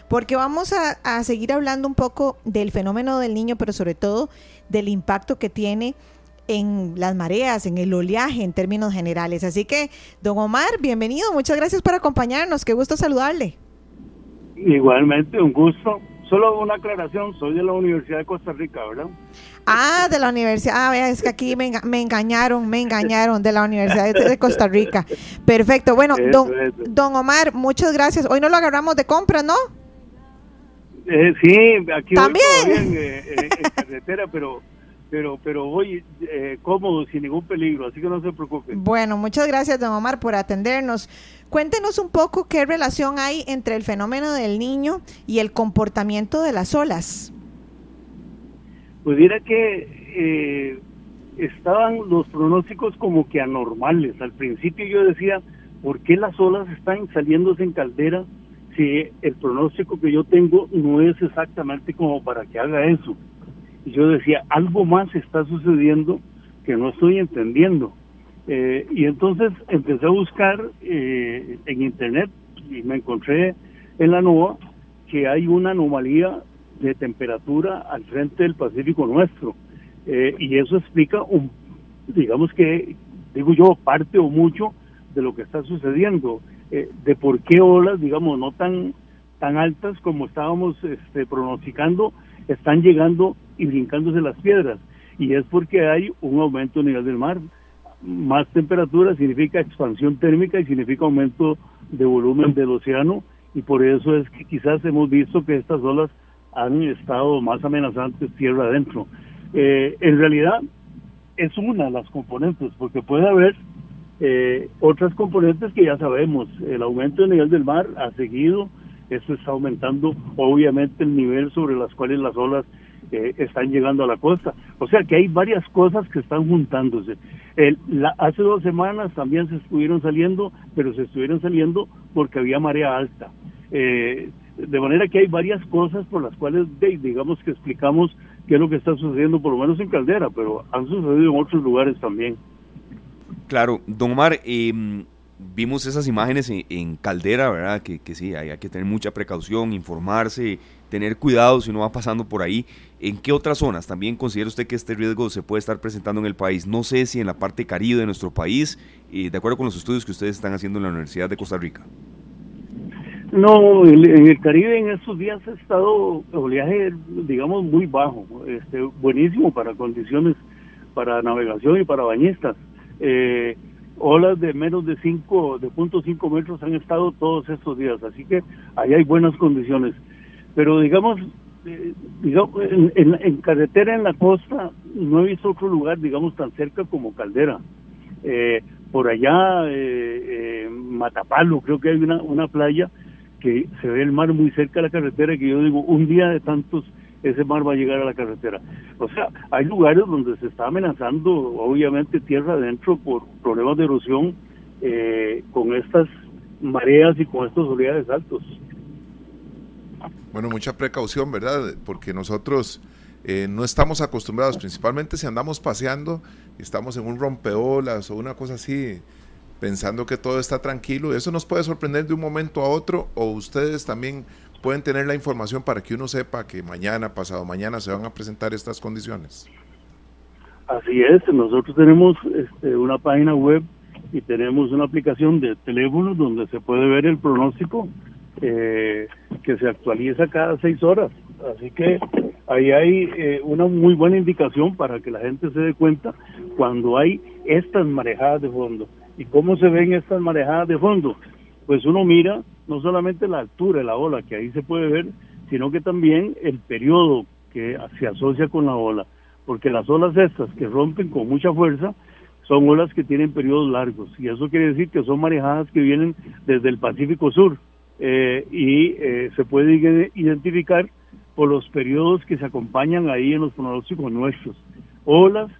porque vamos a, seguir hablando un poco del fenómeno del niño, pero sobre todo del impacto que tiene en las mareas, en el oleaje en términos generales. Así que, don Omar, bienvenido, muchas gracias por acompañarnos, qué gusto saludarle.
Igualmente, un gusto. Solo una aclaración, soy de la Universidad de Costa Rica, ¿verdad?
Ah, de la Universidad, ah, vea, es que aquí me, engañaron, me engañaron de la Universidad de, Costa Rica. Perfecto, bueno, don, don Omar, muchas gracias. Hoy no lo agarramos de compra, ¿no?
Eh, sí, aquí ¿También? voy en, eh, en, carretera, pero pero pero voy eh, cómodo, sin ningún peligro, así que no se preocupe.
Bueno, muchas gracias, don Omar, por atendernos. Cuéntenos un poco qué relación hay entre el fenómeno del niño y el comportamiento de las olas.
Pues mira que eh, estaban los pronósticos como que anormales. Al principio yo decía, ¿por qué las olas están saliéndose en caldera? si el pronóstico que yo tengo no es exactamente como para que haga eso. Y yo decía, algo más está sucediendo que no estoy entendiendo. Eh, y entonces empecé a buscar eh, en internet y me encontré en la NOAA que hay una anomalía de temperatura al frente del Pacífico nuestro. Eh, y eso explica, un, digamos que, digo yo, parte o mucho de lo que está sucediendo. Eh, de por qué olas, digamos, no tan, tan altas como estábamos este, pronosticando, están llegando y brincándose las piedras. Y es porque hay un aumento a nivel del mar. Más temperatura significa expansión térmica y significa aumento de volumen del océano y por eso es que quizás hemos visto que estas olas han estado más amenazantes tierra adentro. Eh, en realidad es una de las componentes, porque puede haber eh, otras componentes que ya sabemos, el aumento del nivel del mar ha seguido, eso está aumentando obviamente el nivel sobre las cuales las olas eh, están llegando a la costa. O sea que hay varias cosas que están juntándose. hace dos semanas también se estuvieron saliendo, pero se estuvieron saliendo porque había marea alta. Eh, de manera que hay varias cosas por las cuales, digamos que explicamos qué es lo que está sucediendo, por lo menos en Caldera, pero han sucedido en otros lugares también.
Claro, don Omar, em, vimos esas imágenes en, Caldera, ¿verdad? Que, que sí, hay, que tener mucha precaución, informarse, tener cuidado si uno va pasando por ahí. ¿En qué otras zonas también considera usted que este riesgo se puede estar presentando en el país? No sé si en la parte caribe de nuestro país, y de acuerdo con los estudios que ustedes están haciendo en la Universidad de Costa Rica.
No, en el Caribe en estos días ha estado oleaje, digamos, muy bajo, este, buenísimo para condiciones para navegación y para bañistas. Eh, olas de menos de 5, de punto cinco metros han estado todos estos días, así que ahí hay buenas condiciones. Pero digamos, eh, en, carretera en la costa no he visto otro lugar, digamos, tan cerca como Caldera. Eh, por allá, eh, Matapalo, creo que hay una, una playa que se ve el mar muy cerca de la carretera, que yo digo, un día de tantos ese mar va a llegar a la carretera. O sea, hay lugares donde se está amenazando, obviamente, tierra adentro por problemas de erosión eh, con estas mareas y con estos oleajes altos.
Bueno, mucha precaución, ¿verdad? Porque nosotros eh, no estamos acostumbrados, principalmente si andamos paseando, estamos en un rompeolas o una cosa así, pensando que todo está tranquilo. Eso nos puede sorprender de un momento a otro o ustedes también pueden tener la información para que uno sepa que mañana, pasado mañana se van a presentar estas condiciones.
Así es, nosotros tenemos este, una página web y tenemos una aplicación de teléfono donde se puede ver el pronóstico eh, que se actualiza cada seis horas. Así que ahí hay eh, una muy buena indicación para que la gente se dé cuenta cuando hay estas marejadas de fondo. ¿Y cómo se ven estas marejadas de fondo? Pues uno mira no solamente la altura de la ola, que ahí se puede ver, sino que también el periodo que se asocia con la ola, porque las olas estas que rompen con mucha fuerza son olas que tienen periodos largos, y eso quiere decir que son marejadas que vienen desde el Pacífico Sur, eh, y eh, se puede identificar por los periodos que se acompañan ahí en los pronósticos nuestros. Olas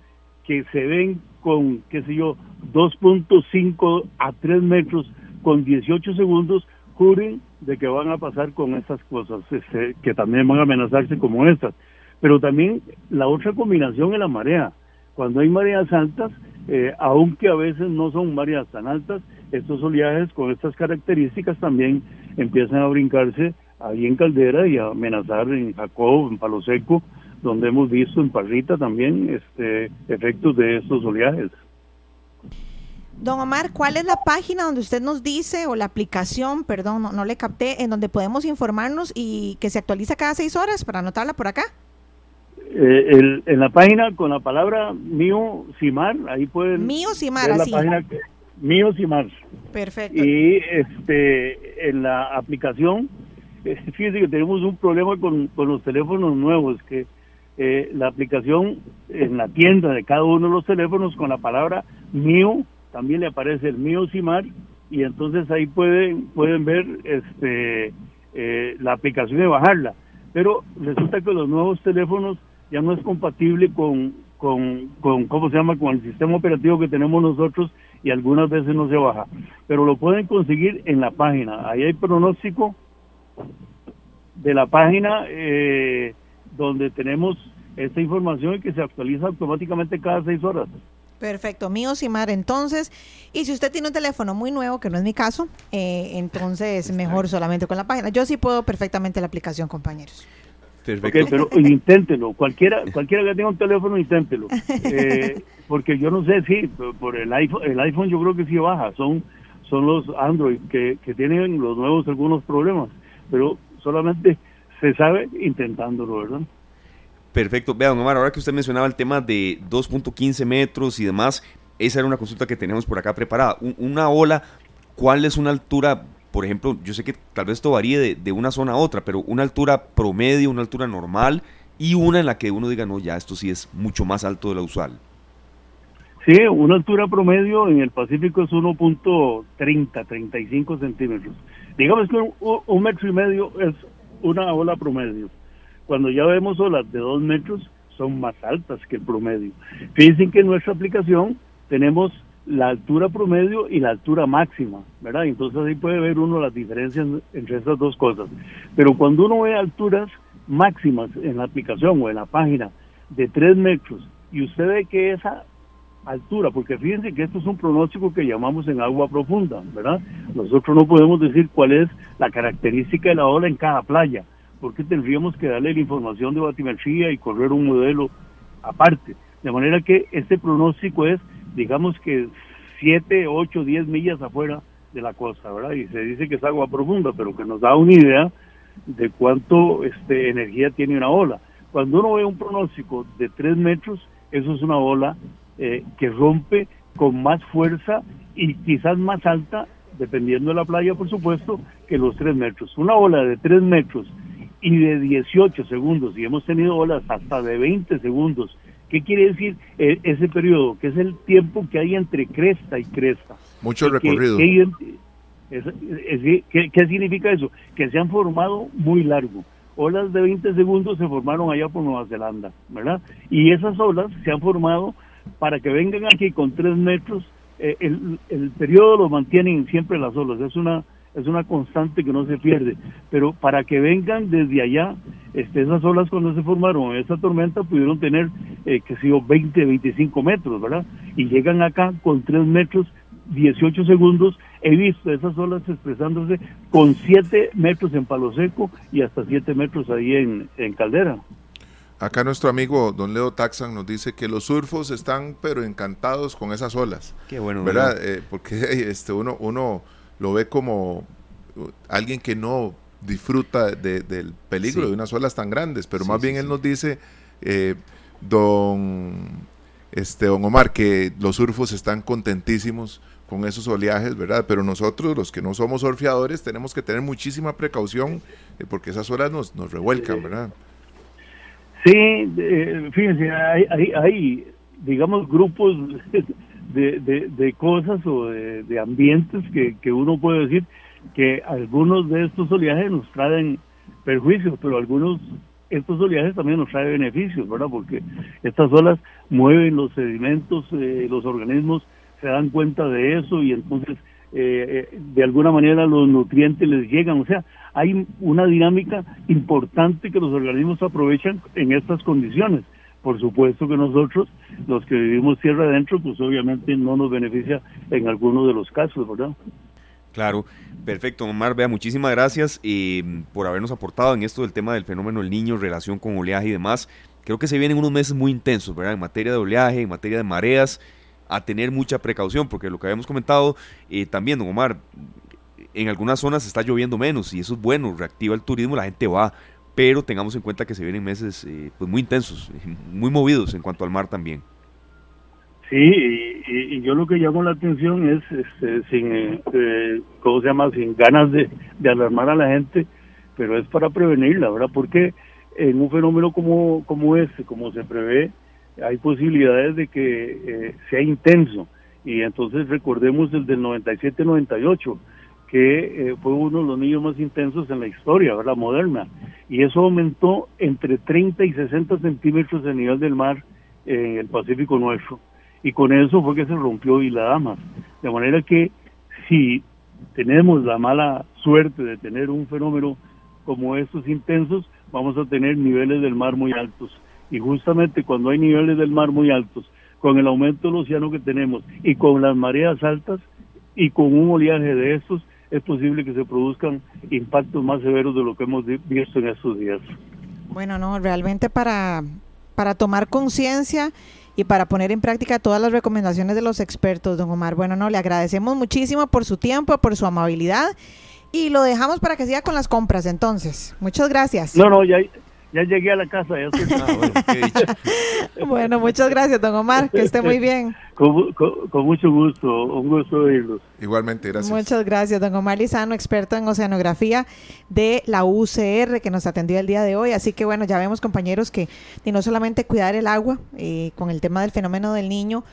que se ven con, qué sé yo, 2.5 a 3 metros con 18 segundos juren de que van a pasar con estas cosas, este, que también van a amenazarse como estas. Pero también la otra combinación es la marea. Cuando hay mareas altas, eh, aunque a veces no son mareas tan altas, estos oleajes con estas características también empiezan a brincarse ahí en Caldera y a amenazar en Jacob, en Palo Seco, donde hemos visto en Parrita también este, efectos de estos oleajes.
Don Omar, ¿cuál es la página donde usted nos dice, o la aplicación, perdón, no, le capté, en donde podemos informarnos y que se actualiza cada seis horas para anotarla por acá?
Eh, en la página con la palabra Mío Simar, ahí pueden...
Mío Simar, así. La página
Mío Simar.
Perfecto.
Y este, en la aplicación, eh, fíjense que tenemos un problema con, los teléfonos nuevos, que eh, la aplicación en la tienda de cada uno de los teléfonos con la palabra Mío también le aparece el mío Simar y entonces ahí pueden pueden ver este eh, la aplicación y bajarla pero resulta que los nuevos teléfonos ya no es compatible con, con, con cómo se llama con el sistema operativo que tenemos nosotros y algunas veces no se baja pero lo pueden conseguir en la página ahí hay pronóstico de la página eh, donde tenemos esta información y que se actualiza automáticamente cada seis horas
Perfecto, mío Simar entonces. Y si usted tiene un teléfono muy nuevo, que no es mi caso, eh, entonces mejor solamente con la página. Yo sí puedo perfectamente la aplicación, compañeros.
Perfecto. pero inténtelo. Cualquiera, cualquiera que tenga un teléfono, inténtelo. Eh, porque yo no sé si por el iPhone, el iPhone yo creo que sí baja. Son, son los Android que, que tienen los nuevos algunos problemas. Pero solamente se sabe intentándolo, ¿verdad?
Perfecto. Vean, Omar, ahora que usted mencionaba el tema de 2.15 metros y demás, esa era una consulta que tenemos por acá preparada. una ola, ¿cuál es una altura? Por ejemplo, yo sé que tal vez esto varíe de, una zona a otra, pero una altura promedio, una altura normal y una en la que uno diga, no, ya esto sí es mucho más alto de lo usual.
Sí, una altura promedio en el Pacífico es 1.30, 35 centímetros. Digamos que un metro y medio es una ola promedio. Cuando ya vemos olas de dos metros, son más altas que el promedio. Fíjense que en nuestra aplicación tenemos la altura promedio y la altura máxima, ¿verdad? Entonces ahí puede ver uno las diferencias entre esas dos cosas. Pero cuando uno ve alturas máximas en la aplicación o en la página de tres metros y usted ve que esa altura, porque fíjense que esto es un pronóstico que llamamos en agua profunda, ¿verdad? Nosotros no podemos decir cuál es la característica de la ola en cada playa, porque tendríamos que darle la información de batimetría y correr un modelo aparte. De manera que este pronóstico es, digamos que 7, 8, 10 millas afuera de la costa, ¿verdad? Y se dice que es agua profunda, pero que nos da una idea de cuánto este, energía tiene una ola. Cuando uno ve un pronóstico de 3 metros, eso es una ola eh, que rompe con más fuerza y quizás más alta, dependiendo de la playa, por supuesto, que los 3 metros. Una ola de 3 metros y de 18 segundos, y hemos tenido olas hasta de 20 segundos. ¿Qué quiere decir eh, ese periodo? Que es el tiempo que hay entre cresta y cresta.
Mucho recorrido.
¿Qué, significa eso? Que se han formado muy largo. Olas de 20 segundos se formaron allá por Nueva Zelanda, ¿verdad? Y esas olas se han formado para que vengan aquí con 3 metros. Eh, el, el periodo lo mantienen siempre las olas. Es una es una constante que no se pierde, pero para que vengan desde allá, este, esas olas cuando se formaron, esa tormenta pudieron tener, eh, que sé 20, 25 metros, ¿verdad? Y llegan acá con 3 metros, 18 segundos, he visto esas olas expresándose con 7 metros en Palo Seco y hasta 7 metros ahí en, en Caldera.
Acá nuestro amigo Don Leo Taxan nos dice que los surfos están pero encantados con esas olas.
Qué bueno.
¿Verdad? Eh, porque este, uno, uno lo ve como alguien que no disfruta del peligro de unas olas tan grandes, pero más bien él nos dice, eh, don, este, don Omar, que los surfos están contentísimos con esos oleajes, ¿verdad? Pero nosotros, los que no somos surfeadores, tenemos que tener muchísima precaución eh, porque esas olas nos, nos revuelcan, ¿verdad?
Sí, fíjense, hay, hay, hay, digamos, grupos de, de, cosas o de, ambientes que, que, uno puede decir que algunos de estos oleajes nos traen perjuicios, pero algunos estos oleajes también nos traen beneficios, ¿verdad? Porque estas olas mueven los sedimentos, eh, los organismos se dan cuenta de eso y entonces eh, eh, de alguna manera los nutrientes les llegan. O sea, hay una dinámica importante que los organismos aprovechan en estas condiciones. Por supuesto que nosotros, los que vivimos tierra adentro, pues obviamente no nos beneficia en algunos de los casos, ¿verdad?
Claro, perfecto, Omar. Vea, muchísimas gracias eh, por habernos aportado en esto del tema del fenómeno del niño, relación con oleaje y demás. Creo que se vienen unos meses muy intensos, ¿verdad? En materia de oleaje, en materia de mareas, a tener mucha precaución, porque lo que habíamos comentado eh, también, don Omar, en algunas zonas está lloviendo menos y eso es bueno, reactiva el turismo, la gente va, pero tengamos en cuenta que se vienen meses eh, pues muy intensos, muy movidos en cuanto al mar también.
Sí, y, yo lo que llamo la atención es, este, sin, eh, ¿cómo se llama? Sin ganas de, alarmar a la gente, pero es para prevenirla, ¿verdad? Porque en un fenómeno como, como este, como se prevé, hay posibilidades de que eh, sea intenso. Y entonces recordemos el del 97-98, que eh, fue uno de los niños más intensos en la historia, ¿verdad? Moderna. Y eso aumentó entre 30 y 60 centímetros de nivel del mar en el Pacífico nuestro. Y con eso fue que se rompió y la Damas. De manera que si tenemos la mala suerte de tener un fenómeno como estos intensos, vamos a tener niveles del mar muy altos. Y justamente cuando hay niveles del mar muy altos, con el aumento del océano que tenemos y con las mareas altas y con un oleaje de estos, es posible que se produzcan impactos más severos de lo que hemos visto en estos días.
Bueno, no, realmente para, para tomar conciencia y para poner en práctica todas las recomendaciones de los expertos, don Omar. Bueno, no, le agradecemos muchísimo por su tiempo, por su amabilidad y lo dejamos para que siga con las compras entonces. Muchas gracias.
No, no, ya, ya llegué a la casa. Ya estoy...
ah, bueno, muchas gracias, don Omar. Que esté muy bien.
Con, mucho gusto. Un gusto oírlos.
Igualmente, gracias.
Muchas gracias, don Omar Lizano, experto en oceanografía de la UCR, que nos atendió el día de hoy. Así que, bueno, ya vemos, compañeros, que no solamente cuidar el agua eh, con el tema del fenómeno del niño,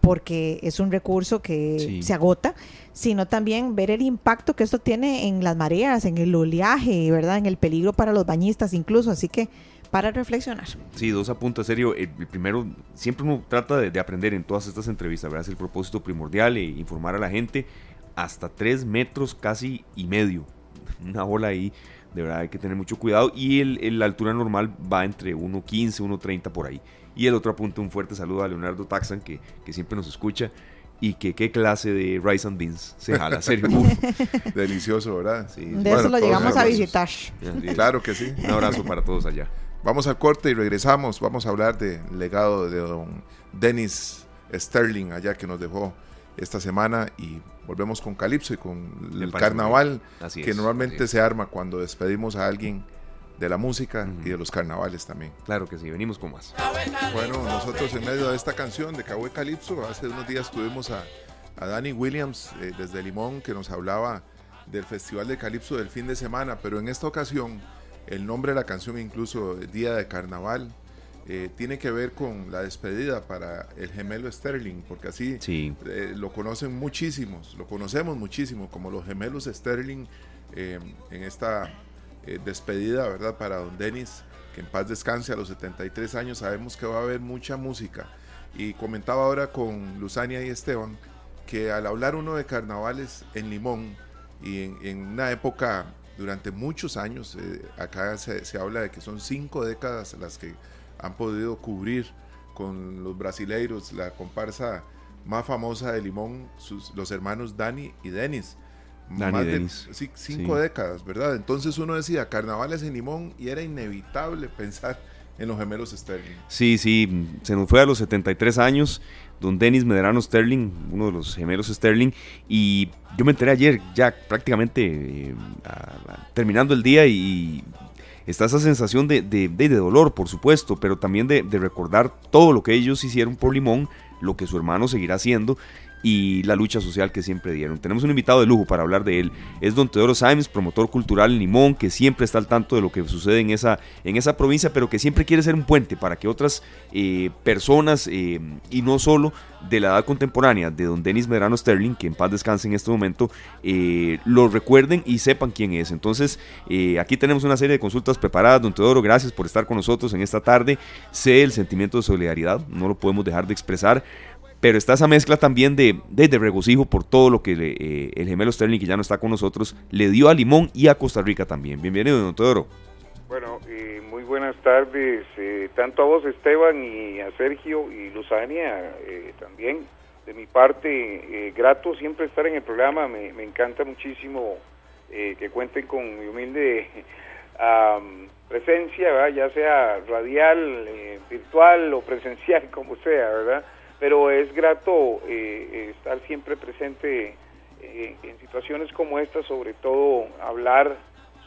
porque es un recurso que se agota, sino también ver el impacto que esto tiene en las mareas, en el oleaje, ¿verdad? En el peligro para los bañistas incluso, así que para reflexionar.
Sí, dos apuntes, serio. El, primero, siempre uno trata de, aprender en todas estas entrevistas, ¿verdad? Es el propósito primordial, e informar a la gente hasta tres metros casi y medio. Una ola ahí De verdad hay que tener mucho cuidado y el, la altura normal va entre 1.15, 1.30 por ahí. Y el otro apunte, un fuerte saludo a Leonardo Taxan, que siempre nos escucha y que qué clase de rice and beans se jala, serio.
Delicioso, ¿verdad?
Sí. De eso lo llegamos a visitar.
Claro que sí.
Un abrazo para todos allá.
Vamos al corte y regresamos. Vamos a hablar del legado de don Dennis Sterling allá que nos dejó esta semana y volvemos con Calipso y con el carnaval que normalmente se arma cuando despedimos a alguien de la música y de los carnavales también.
Claro que sí, venimos con más.
Bueno, nosotros en medio de esta canción de Cabo Calipso, hace unos días tuvimos a, a Danny Williams eh, desde Limón que nos hablaba del Festival de Calipso del fin de semana, pero en esta ocasión el nombre de la canción, incluso Día de Carnaval, eh, tiene que ver con la despedida para el gemelo Sterling, porque así eh, lo conocen muchísimos, lo conocemos muchísimo como los gemelos Sterling en esta eh, despedida, ¿verdad? Para don Denis, que en paz descanse a los 73 años, sabemos que va a haber mucha música. Y comentaba ahora con Luzania y Esteban que al hablar uno de carnavales en Limón y en, una época durante muchos años, eh, acá se, habla de que son cinco décadas las que han podido cubrir con los brasileiros la comparsa más famosa de Limón, sus, los hermanos Dani y Denis más de cinco décadas, ¿verdad? Entonces uno decía carnavales en Limón y era inevitable pensar en los gemelos Sterling.
Sí, sí, se nos fue a los 73 años, don Denis Medrano Sterling, uno de los gemelos Sterling, y yo me enteré ayer, ya prácticamente eh, terminando el día y está esa sensación de, de, de, dolor, por supuesto, pero también de, de recordar todo lo que ellos hicieron por Limón, lo que su hermano seguirá haciendo y la lucha social que siempre dieron. Tenemos un invitado de lujo para hablar de él. Es don Teodoro Sáenz, promotor cultural en Limón, que siempre está al tanto de lo que sucede en esa, en esa provincia, pero que siempre quiere ser un puente para que otras eh, personas, eh, y no solo de la edad contemporánea de don Denis Medrano Sterling, que en paz descanse en este momento, eh, lo recuerden y sepan quién es. Entonces, aquí tenemos una serie de consultas preparadas. Don Teodoro, gracias por estar con nosotros en esta tarde. Sé el sentimiento de solidaridad, no lo podemos dejar de expresar pero está esa mezcla también de, de, regocijo por todo lo que eh, el gemelo Sterling, que ya no está con nosotros, le dio a Limón y a Costa Rica también. Bienvenido, don Teodoro.
Bueno, muy buenas tardes, eh, tanto a vos Esteban y a Sergio y Luzania eh, también. De mi parte, grato siempre estar en el programa, me, encanta muchísimo que cuenten con mi humilde presencia, ya sea radial, virtual o presencial, como sea, ¿verdad? Pero es grato eh, estar siempre presente eh, en situaciones como esta, sobre todo hablar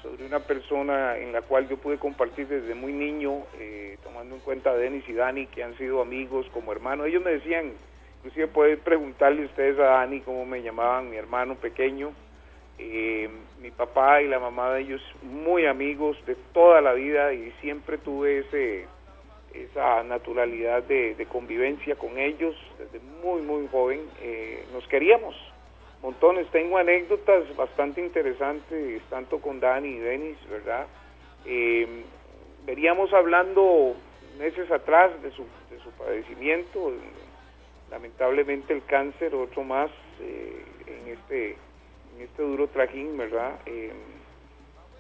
sobre una persona en la cual yo pude compartir desde muy niño, eh, tomando en cuenta a Denis y Dani, que han sido amigos como hermanos. Ellos me decían, inclusive pueden preguntarle ustedes a Dani cómo me llamaban mi hermano pequeño. mi papá y la mamá de ellos muy amigos de toda la vida y siempre tuve ese esa naturalidad de, convivencia con ellos desde muy, muy joven. Eh, nos queríamos montones. Tengo anécdotas bastante interesantes, tanto con Dani y Denis, ¿verdad? Eh, hablando meses atrás de su, de su padecimiento, lamentablemente el cáncer, otro más eh, en, este, en este duro trajín, ¿verdad?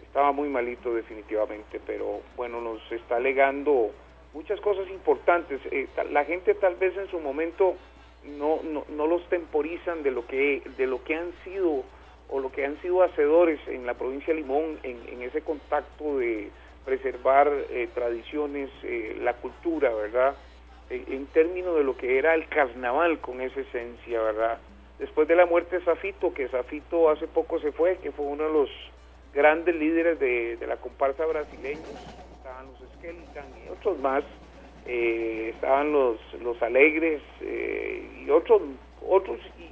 estaba muy malito definitivamente, pero bueno, nos está legando muchas cosas importantes. Eh, la gente tal vez en su momento no, no, no, los temporizan de lo que de lo que han sido o lo que han sido hacedores en la provincia de Limón en, ese contacto de preservar eh, tradiciones, eh, la cultura, ¿verdad? en términos de lo que era el carnaval con esa esencia, ¿verdad? Después de la muerte de Zafito, que Zafito hace poco se fue, que fue uno de los grandes líderes de, de la comparsa brasileña, Skeleton y otros más, eh, estaban los, los Alegres eh, y otros, otros y,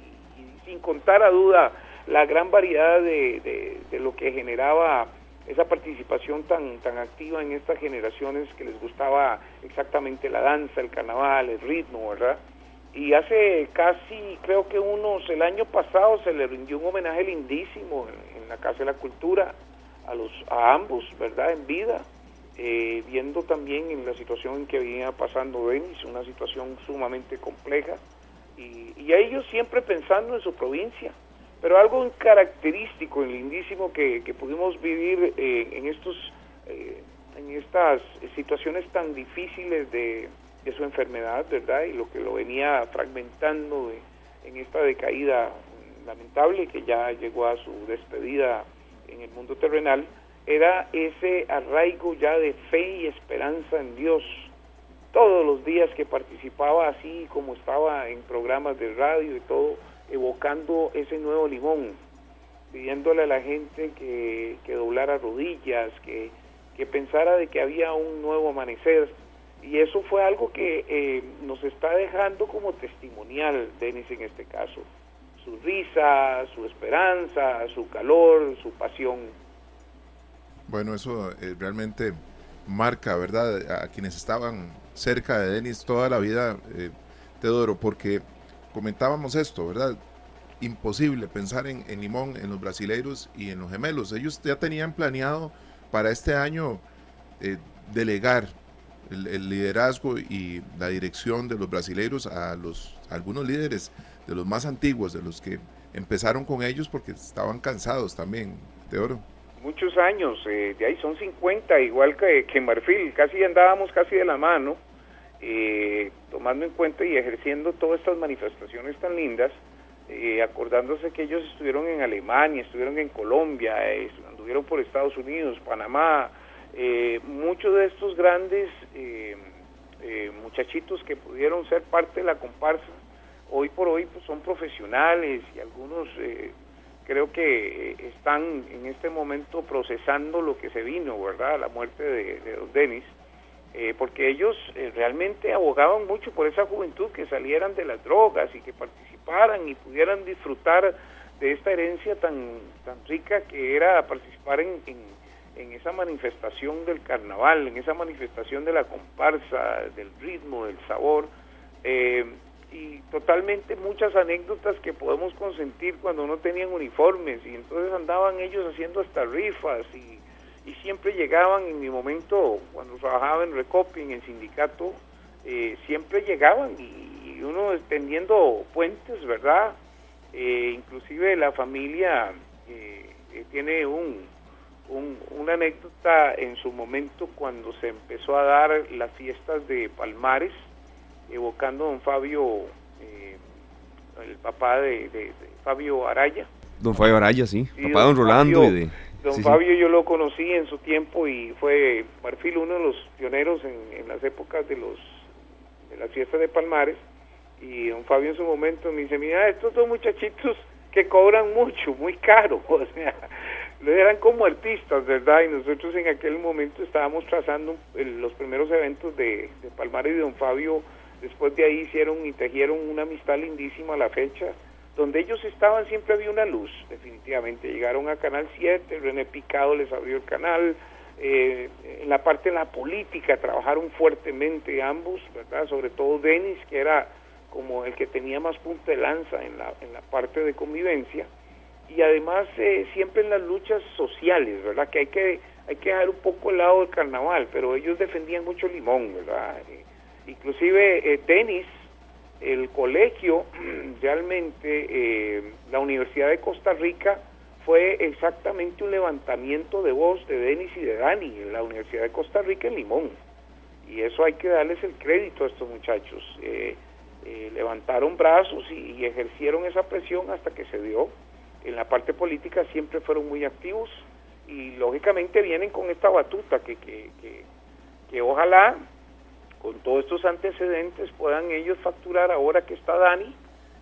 sin contar a duda la gran variedad de, de, lo que generaba esa participación tan, tan activa en estas generaciones que les gustaba exactamente la danza, el carnaval, el ritmo, ¿verdad? Y hace casi, creo que unos, el año pasado se le rindió un homenaje lindísimo en, en la Casa de la Cultura a, los, a ambos, ¿verdad? En vida. Eh, viendo también en la situación en que venía pasando Denis, una situación sumamente compleja, y, a ellos siempre pensando en su provincia, Pero algo característico y lindísimo que, pudimos vivir eh, en estos eh, en estas situaciones tan difíciles de, su enfermedad, ¿verdad? Y lo que lo venía fragmentando en esta decaída lamentable que ya llegó a su despedida en el mundo terrenal, era ese arraigo ya de fe y esperanza en Dios. Todos los días que participaba así como estaba en programas de radio y todo, evocando ese nuevo limón, pidiéndole a la gente que, que doblara rodillas, que, que, pensara de que había un nuevo amanecer. Y eso fue algo que eh, nos está dejando como testimonial, Denis en este caso. Su risa, su esperanza, su calor, su pasión.
Bueno, eso eh, realmente marca, ¿verdad? A quienes estaban cerca de Denis toda la vida, eh, Teodoro, porque comentábamos esto, ¿verdad? Imposible pensar en, Limón, en los brasileiros y en los gemelos. Ellos ya tenían planeado para este año eh, delegar el, liderazgo y la dirección de los brasileiros a los algunos líderes de los más antiguos, de los que empezaron con ellos porque estaban cansados también, Teodoro
muchos años, eh, de ahí son 50, igual que, que Marfil, casi andábamos casi de la mano, eh, tomando en cuenta y ejerciendo todas estas manifestaciones tan lindas, eh, acordándose que ellos estuvieron en Alemania, estuvieron en Colombia, estuvieron por Estados Unidos, Panamá, muchos de estos grandes muchachitos que pudieron ser parte de la comparsa, hoy por hoy pues, son profesionales y algunos creo que eh, están en este momento procesando lo que se vino, ¿verdad? La muerte de, de Don Denis, eh, porque ellos eh, realmente abogaban mucho por esa juventud que salieran de las drogas y que participaran y pudieran disfrutar de esta herencia tan, tan rica que era participar en, en esa manifestación del carnaval, en esa manifestación de la comparsa, del ritmo, del sabor. Eh, y totalmente muchas anécdotas que podemos consentir cuando no tenían uniformes y entonces andaban ellos haciendo hasta rifas y, siempre llegaban en mi momento cuando trabajaba en Recoping, en sindicato, eh, siempre llegaban y, uno extendiendo puentes, ¿verdad? Eh, inclusive la familia eh, tiene un, un, una anécdota en su momento cuando se empezó a dar las fiestas de Palmares, evocando a don Fabio, eh, el papá de, Fabio Araya.
Don Fabio Araya, sí, papá de don Rolando. y
don Fabio yo lo conocí en su tiempo y fue Marfil uno de los pioneros en, las épocas de los de las fiestas de Palmares y don Fabio en su momento me dice, mira, estos dos muchachitos que cobran mucho, muy caro, o sea, eran como artistas, ¿verdad? Y nosotros en aquel momento estábamos trazando los primeros eventos de, de Palmares y don Fabio Después de ahí hicieron y tejieron una amistad lindísima a la fecha. Donde ellos estaban siempre había una luz, definitivamente. Llegaron a Canal 7, René Picado les abrió el canal. Eh, en la parte de la política trabajaron fuertemente ambos, ¿verdad? Sobre todo Denis, que era como el que tenía más punta de lanza en la, en la parte de convivencia. Y además eh, siempre en las luchas sociales, ¿verdad? Que hay que hay que dejar un poco el lado del carnaval, pero ellos defendían mucho Limón, ¿verdad? Eh, Inclusive eh, Denis, el colegio, realmente eh, la Universidad de Costa Rica fue exactamente un levantamiento de voz de Denis y de Dani en la Universidad de Costa Rica en Limón. Y eso hay que darles el crédito a estos muchachos. Eh, levantaron brazos y, ejercieron esa presión hasta que se dio. En la parte política siempre fueron muy activos y lógicamente vienen con esta batuta que, que, que ojalá con todos estos antecedentes puedan ellos facturar ahora que está Dani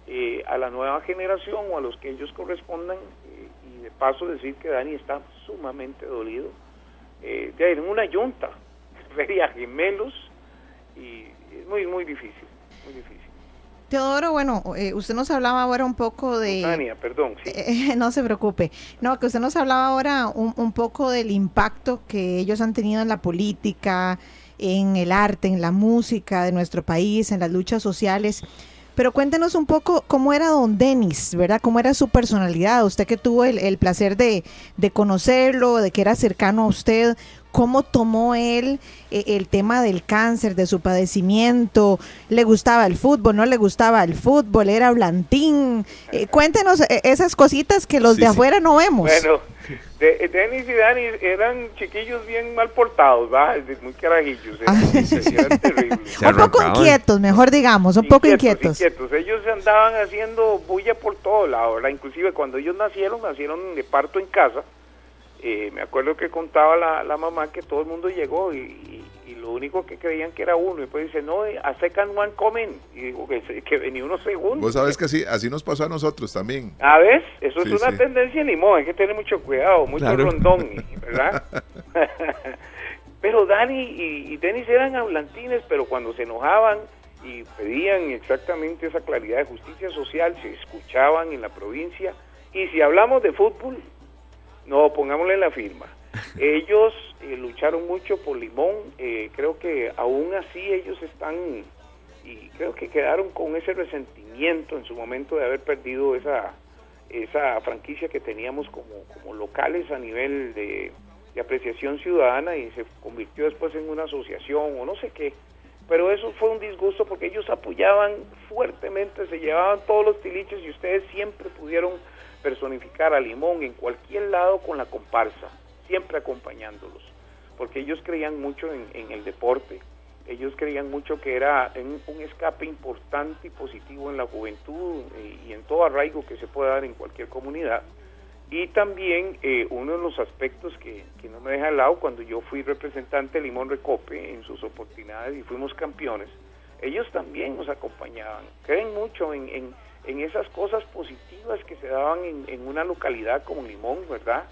eh, a la nueva generación o a los que ellos correspondan eh, y de paso decir que Dani está sumamente dolido eh, de en una yunta vería gemelos y es muy muy difícil muy difícil
Teodoro, bueno, usted nos hablaba ahora un poco de...
Tania, perdón.
no se preocupe. No, que usted nos hablaba ahora un, un, poco del impacto que ellos han tenido en la política, en el arte, en la música de nuestro país, en las luchas sociales. Pero cuéntenos un poco cómo era don Denis, ¿verdad? ¿Cómo era su personalidad? Usted que tuvo el, placer de, conocerlo, de que era cercano a usted, cómo tomó él eh, el tema del cáncer, de su padecimiento, le gustaba el fútbol, no le gustaba el fútbol, era blantín. Eh, cuéntenos eh, esas cositas que los de afuera no vemos.
Bueno, de, Denis y Dani eran chiquillos bien mal portados, ¿va? Muy carajillos.
Ah. un poco inquietos, mejor digamos, un poco inquietos.
inquietos. Ellos andaban haciendo bulla por todo lado, ¿verdad? Inclusive cuando ellos nacieron, nacieron de parto en casa eh, me acuerdo que contaba la, mamá que todo el mundo llegó y, lo único que creían que era uno. Y después dice, no, a second one coming. Y digo que, que venía unos segundos.
Vos sabes que así, así nos pasó a nosotros también.
A ver, eso es una tendencia en limón, hay que tener mucho cuidado, mucho rondón, ¿verdad? pero Dani y, y Denis eran hablantines, pero cuando se enojaban y pedían exactamente esa claridad de justicia social, se escuchaban en la provincia. Y si hablamos de fútbol, no, pongámosle la firma. Ellos eh, lucharon mucho por Limón, eh, creo que aún así ellos están y creo que quedaron con ese resentimiento en su momento de haber perdido esa esa franquicia que teníamos como, como locales a nivel de, de apreciación ciudadana y se convirtió después en una asociación o no sé qué. Pero eso fue un disgusto porque ellos apoyaban fuertemente, se llevaban todos los tiliches y ustedes siempre pudieron personificar a Limón en cualquier lado con la comparsa, siempre acompañándolos, porque ellos creían mucho en, el deporte, ellos creían mucho que era un, escape importante y positivo en la juventud y, en todo arraigo que se pueda dar en cualquier comunidad. Y también eh, uno de los aspectos que, no me deja al lado, cuando yo fui representante de Limón Recope en sus oportunidades y fuimos campeones, ellos también nos acompañaban. Creen mucho en, en esas cosas positivas que se daban en, una localidad como Limón, ¿verdad?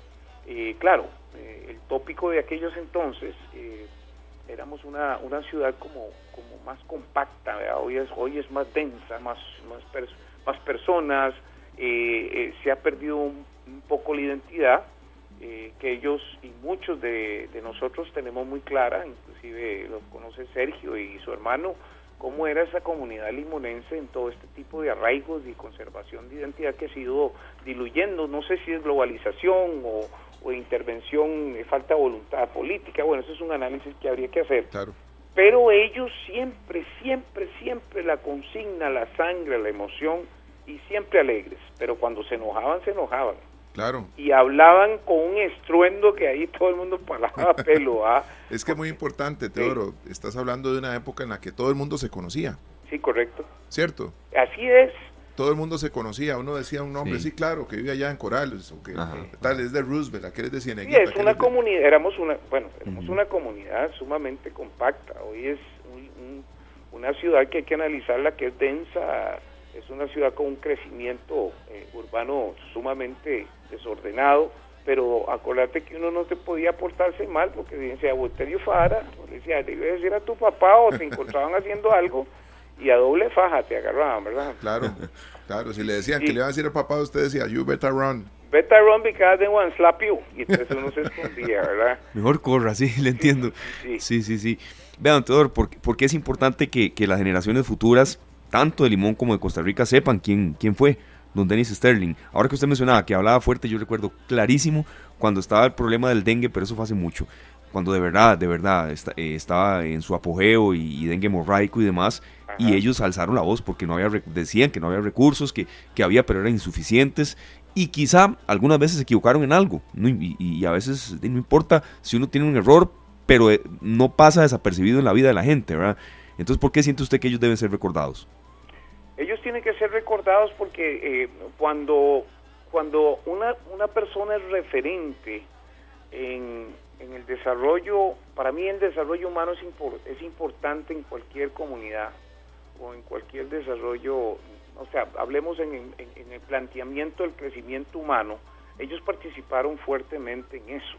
Eh, claro, eh, el tópico de aquellos entonces, eh, éramos una, una ciudad como, como más compacta, Hoy, es, hoy es más densa, más, más, más personas, se ha perdido un, poco la identidad que ellos y muchos de, de nosotros tenemos muy clara, inclusive lo conoce Sergio y su hermano, cómo era esa comunidad limonense en todo este tipo de arraigos y conservación de identidad que ha sido diluyendo, no sé si es globalización o, intervención, eh, falta voluntad política, bueno, eso es un análisis que habría que hacer. Pero ellos siempre, siempre, siempre la consigna, la sangre, la emoción y siempre alegres, pero cuando se enojaban, se enojaban.
Claro.
Y hablaban con un estruendo que ahí todo el mundo palaba pelo. ¿ah?
es que es muy importante, Teodoro. Estás hablando de una época en la que todo el mundo se conocía.
Sí, correcto.
¿Cierto?
Así es.
Todo el mundo se conocía. Uno decía un nombre, sí, claro, que vive allá en Corales, o que tal, es de Roosevelt, aquel es de Cieneguita.
Sí, es una comunidad, éramos una, bueno, éramos una comunidad sumamente compacta. Hoy es una ciudad que hay que analizarla, que es densa, es una ciudad con un crecimiento eh, urbano sumamente desordenado, pero acordate que uno no te podía portarse mal porque decía Botelio Fara, le decía, debe decir a tu papá o te encontraban haciendo algo y a doble faja te agarraban, ¿verdad?
Claro, claro, si le decían que le iban a decir al papá, usted decía, you better run.
Better run because they want slap you. Y entonces uno se escondía, ¿verdad?
Mejor corra, sí, le entiendo. Sí, sí, sí. Vean, Teodoro, ¿por, qué es importante que, que las generaciones futuras, tanto de Limón como de Costa Rica, sepan quién, quién fue? Don Dennis Sterling. Ahora que usted mencionaba que hablaba fuerte, yo recuerdo clarísimo cuando estaba el problema del dengue, pero eso fue hace mucho. Cuando de verdad, de verdad, eh, estaba en su apogeo y, dengue hemorraico y demás, y ellos alzaron la voz porque no había, decían que no había recursos, que, que había, pero eran insuficientes, y quizá algunas veces se equivocaron en algo, y, a veces no importa si uno tiene un error, pero eh, no pasa desapercibido en la vida de la gente, ¿verdad? Entonces, ¿por qué siente usted que ellos deben ser recordados?
Ellos tienen que ser recordados porque eh, cuando, cuando una, una persona es referente en, en, el desarrollo, para mí el desarrollo humano es, es importante en cualquier comunidad o en cualquier desarrollo, o sea, hablemos en, en, el planteamiento del crecimiento humano, ellos participaron fuertemente en eso.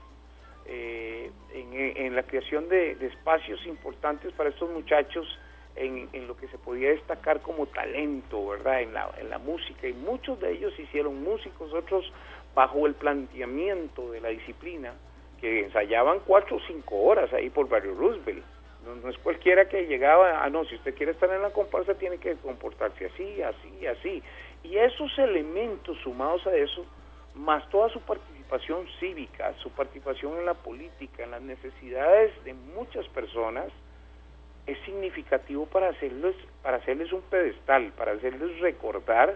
Eh, en, la creación de, de espacios importantes para estos muchachos en, lo que se podía destacar como talento, ¿verdad? En la, en la música. Y muchos de ellos hicieron músicos, otros bajo el planteamiento de la disciplina, que ensayaban cuatro o cinco horas ahí por Barrio Roosevelt. No, es cualquiera que llegaba, ah, no, si usted quiere estar en la comparsa tiene que comportarse así, así, así. Y esos elementos sumados a eso, más toda su participación cívica, su participación en la política, en las necesidades de muchas personas, es significativo para hacerles, para hacerles un pedestal, para hacerles recordar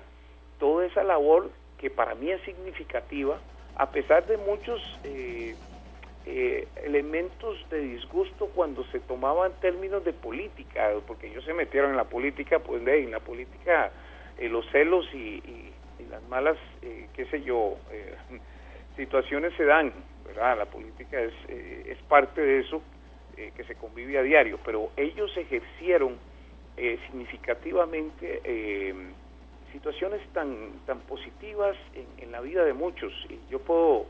toda esa labor que para mí es significativa, a pesar de muchos eh, eh, elementos de disgusto cuando se tomaban términos de política, porque ellos se metieron en la política, pues en la política eh, los celos y, las malas, qué sé yo, situaciones se dan, ¿verdad? La política es, es parte de eso que se convive a diario, pero ellos ejercieron significativamente situaciones tan, tan positivas en, la vida de muchos. Y yo puedo,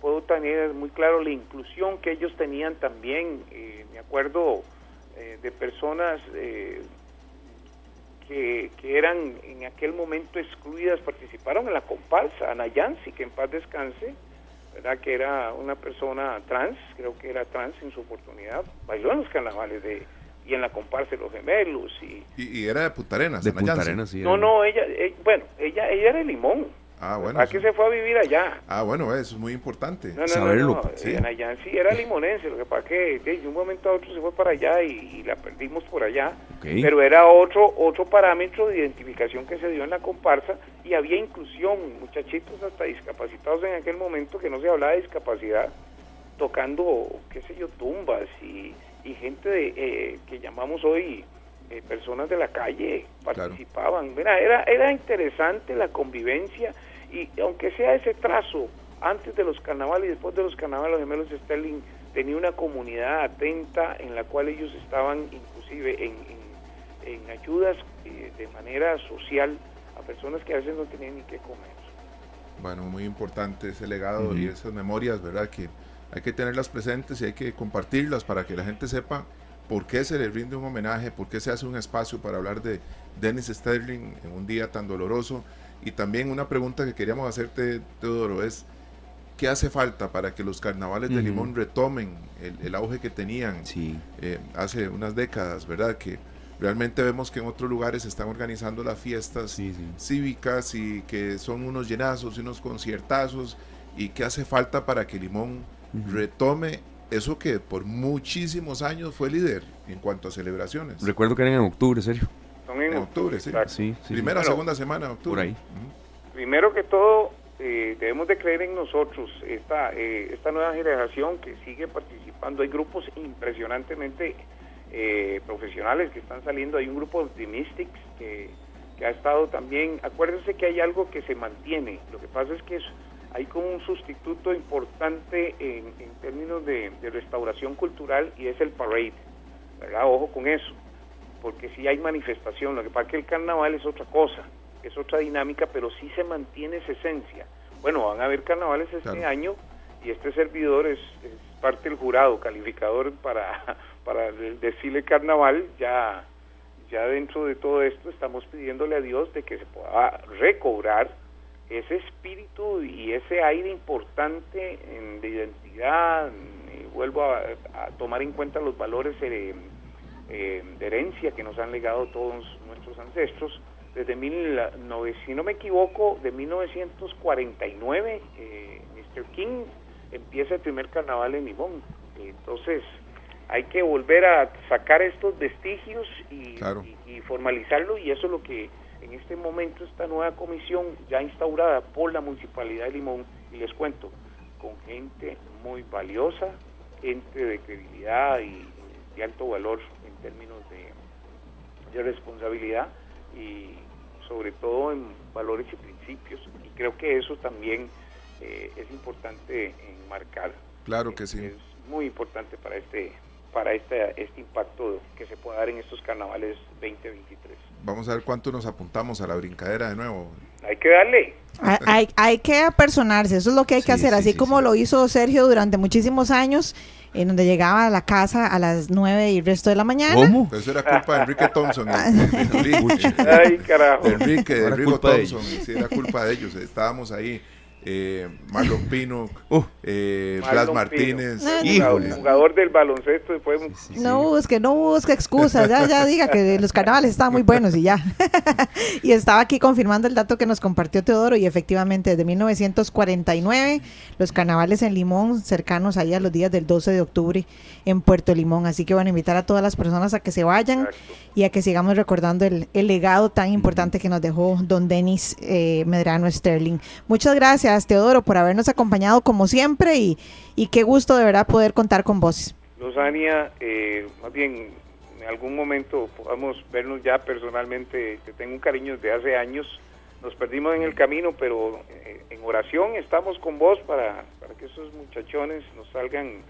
puedo tener muy claro la inclusión que ellos tenían también. Eh, me acuerdo eh, de personas eh, que, que, eran en aquel momento excluidas, participaron en la comparsa, Ana Yancy, que en paz descanse, ¿verdad? que era una persona trans, creo que era trans en su oportunidad, bailó en los carnavales de y en la comparsa de los gemelos y,
y, era de Punta Arenas,
de Punta Arenas, sí.
No, no, ella, eh, bueno, ella, ella era de Limón.
Ah, bueno.
¿A qué se fue a vivir allá?
Ah, bueno, eso es muy importante.
No, no, Saberlo. No, sí. sí era limonense, lo que pasa que de un momento a otro se fue para allá y, la perdimos por allá. Pero era otro otro parámetro de identificación que se dio en la comparsa y había inclusión, muchachitos hasta discapacitados en aquel momento que no se hablaba de discapacidad, tocando, qué sé yo, tumbas y y gente de, eh, que llamamos hoy eh, personas de la calle participaban. era, era interesante la convivencia y aunque sea ese trazo, antes de los carnavales y después de los carnavales, los gemelos de Sterling tenía una comunidad atenta en la cual ellos estaban inclusive en, en, ayudas eh, de manera social a personas que a veces no tenían ni qué comer.
Bueno, muy importante ese legado y esas memorias, ¿verdad? Que hay que tenerlas presentes y hay que compartirlas para que la gente sepa por qué se le rinde un homenaje, por qué se hace un espacio para hablar de Dennis Sterling en un día tan doloroso. Y también una pregunta que queríamos hacerte, Teodoro, es ¿qué hace falta para que los carnavales de Limón retomen el, auge que tenían eh, hace unas décadas, verdad? Que realmente vemos que en otros lugares se están organizando las fiestas cívicas y que son unos llenazos y unos conciertazos. Y qué hace falta para que Limón retome eso que por muchísimos años fue líder en cuanto a celebraciones.
Recuerdo que eran en octubre, serio.
Son en,
octubre, sí. Primera, segunda semana de octubre.
ahí.
Primero que todo, eh, debemos de creer en nosotros, esta, eh, esta nueva generación que sigue participando. Hay grupos impresionantemente eh, profesionales que están saliendo. Hay un grupo de Mystics que, que ha estado también. Acuérdense que hay algo que se mantiene. Lo que pasa es que es hay como un sustituto importante en, términos de, restauración cultural y es el parade, ¿verdad? Ojo con eso, porque si hay manifestación, lo que pasa es que el carnaval es otra cosa, es otra dinámica, pero sí se mantiene esa esencia. Bueno, van a haber carnavales este año y este servidor es, parte del jurado calificador para, para desfile carnaval, ya, ya dentro de todo esto estamos pidiéndole a Dios de que se pueda recobrar ese espíritu y ese aire importante de identidad, y vuelvo a, tomar en cuenta los valores eh, eh, de herencia que nos han legado todos nuestros ancestros, desde, mil, si no me equivoco, de 1949, eh, Mr. King empieza el primer carnaval en Limón. Entonces, hay que volver a sacar estos vestigios y, y formalizarlo y eso es lo que en este momento esta nueva comisión ya instaurada por la Municipalidad de Limón, y les cuento, con gente muy valiosa, gente de credibilidad y de alto valor en términos de, responsabilidad y sobre todo en valores y principios. Y creo que eso también eh, es importante enmarcar.
Claro que sí.
Es muy importante para este para este, este impacto que se pueda dar en estos carnavales 2023.
Vamos a ver cuánto nos apuntamos a la brincadera de nuevo.
Hay que darle.
Hay, hay, que apersonarse, eso es lo que hay que hacer, así como lo hizo Sergio durante muchísimos años, en donde llegaba a la casa a las 9 y el resto de la mañana.
¿Cómo? Eso era culpa de Enrique Thompson.
Ay, carajo.
Enrique, de Enrique Thompson, sí, era culpa de ellos, estábamos ahí eh, Marlon Pino, eh,
Blas
Blas Martínez.
Jugador,
híjole.
jugador del baloncesto después
No busque, no busque excusas, ya, ya diga que los carnavales estaban muy buenos y ya. y estaba aquí confirmando el dato que nos compartió Teodoro y efectivamente desde 1949 los carnavales en Limón cercanos ahí a los días del 12 de octubre en Puerto Limón. Así que van a invitar a todas las personas a que se vayan
Exacto.
y a que sigamos recordando el, el legado tan importante que nos dejó don Denis eh, Medrano Sterling. Muchas gracias Teodoro por habernos acompañado como siempre y, y qué gusto de verdad poder contar con vos.
Lozania, eh, más bien en algún momento podamos vernos ya personalmente, te tengo un cariño desde hace años, nos perdimos en el camino, pero eh, en oración estamos con vos para, para que esos muchachones nos salgan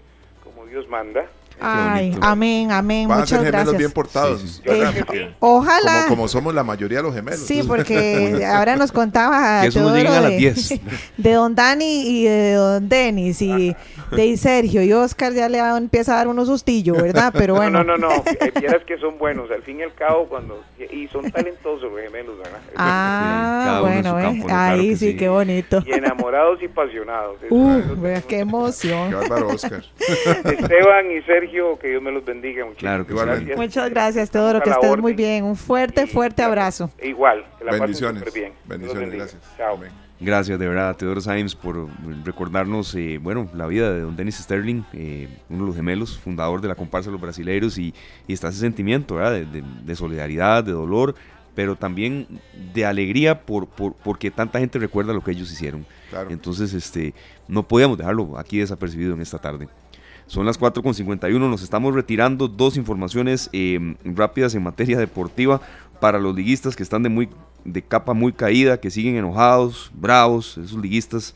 como Dios manda.
Ay, amén, amén.
Van a
Muchas
ser gemelos
gracias.
bien portados.
Sí, sí,
Eh. Ojalá.
Como, como somos la mayoría de los gemelos.
Sí, porque ahora nos contaba
Que eso no
Teodoro
lleguen a las
de,
10.
de don Dani y de don Denis y de Sergio y Oscar ya le empieza a dar unos sustillos, ¿verdad? Pero bueno.
No, no, no, eh, vieras que son buenos, al fin y al cabo, cuando y son talentosos los gemelos, ¿verdad?
Ah, bueno, eh.
campo, ¿no? Claro
ahí sí,
sí.
qué bonito.
Y enamorados y apasionados.
Uh, vea qué
Qué
emoción.
bárbaro, Oscar.
Esteban y Sergio, que Dios me los bendiga muchísimas
Claro.
Igualmente.
Muchas gracias, Teodoro, que estés
orden.
muy bien. Un fuerte,
Y-
fuerte abrazo.
Igual, que la pasen
Bendiciones.
bien.
Bendiciones, gracias.
Chao.
Amén.
Gracias de verdad a Teodoro Sainz por recordarnos, eh, bueno, la vida de don Dennis Sterling, eh, uno de los gemelos, fundador de la comparsa de los brasileiros y, y está ese sentimiento, ¿verdad? De, de- de solidaridad, de dolor, pero también de alegría por, por- porque tanta gente recuerda lo que ellos hicieron.
Claro.
Entonces, este, no podíamos dejarlo aquí desapercibido en esta tarde. Son las 4.51, nos estamos retirando. Dos informaciones eh, rápidas en materia deportiva para los liguistas que están de, muy, de capa muy caída, que siguen enojados, bravos, esos liguistas.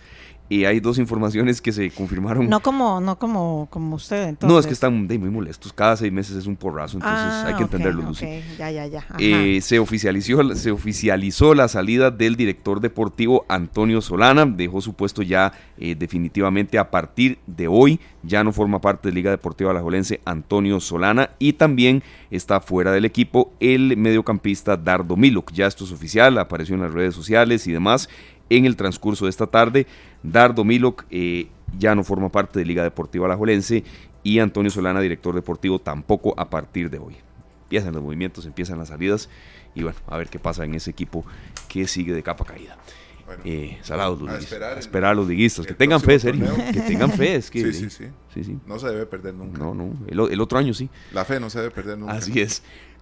Y hay dos informaciones que se confirmaron.
No como, no como, como usted, entonces.
No, es que están de, muy molestos. Cada seis meses es un porrazo, entonces
Ah,
hay que
ok,
entenderlo, Lucy.
Ya, ya, ya.
Eh, se, oficializó, se oficializó la salida del director deportivo Antonio Solana, dejó su puesto ya eh, definitivamente a partir de hoy, ya no forma parte de Liga Deportiva Alajuelense Antonio Solana y también está fuera del equipo el mediocampista Dardo Milok, ya esto es oficial, apareció en las redes sociales y demás en el transcurso de esta tarde, Dardo Milok eh, ya no forma parte de Liga Deportiva Alajuelense y Antonio Solana, director deportivo, tampoco a partir de hoy empiezan los movimientos, empiezan las salidas y bueno, a ver qué pasa en ese equipo que sigue de capa caída.
Bueno,
Eh, salados los
A esperar
a
el-
esperar a los liguistas, que tengan fe, serio, que tengan fe, es que
sí, sí, sí.
sí, sí.
No se debe perder nunca.
No, no, el, el otro año sí.
La fe no se debe perder nunca.
Así es.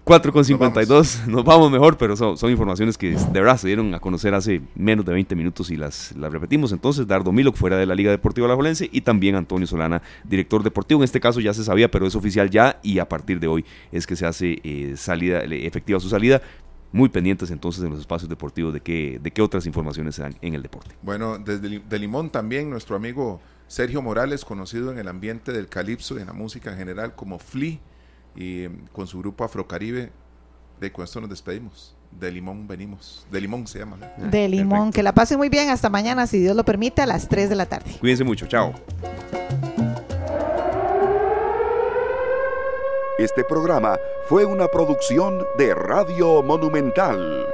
4 con 52, nos vamos mejor, pero son, son informaciones que de verdad se dieron a conocer hace menos de 20 minutos y las, las repetimos. Entonces, Dardo Milok fuera de la Liga Deportiva Alajuelense y también Antonio Solana, director deportivo. En este caso ya se sabía, pero es oficial ya y a partir de hoy es que se hace eh, salida, efectiva su salida. Muy pendientes entonces en los espacios deportivos de qué, de qué otras informaciones se dan en el deporte.
Bueno, desde de Limón también nuestro amigo Sergio Morales, conocido en el ambiente del calipso y en la música en general como Flea, y em, con su grupo Afrocaribe, de con esto nos despedimos. De Limón venimos. De Limón se llama. ¿no?
de limón.
perfecto.
Que la pasen muy bien. Hasta mañana, si Dios lo permite, a las 3 de la tarde.
Cuídense mucho, chao.
Este programa fue una producción de Radio Monumental.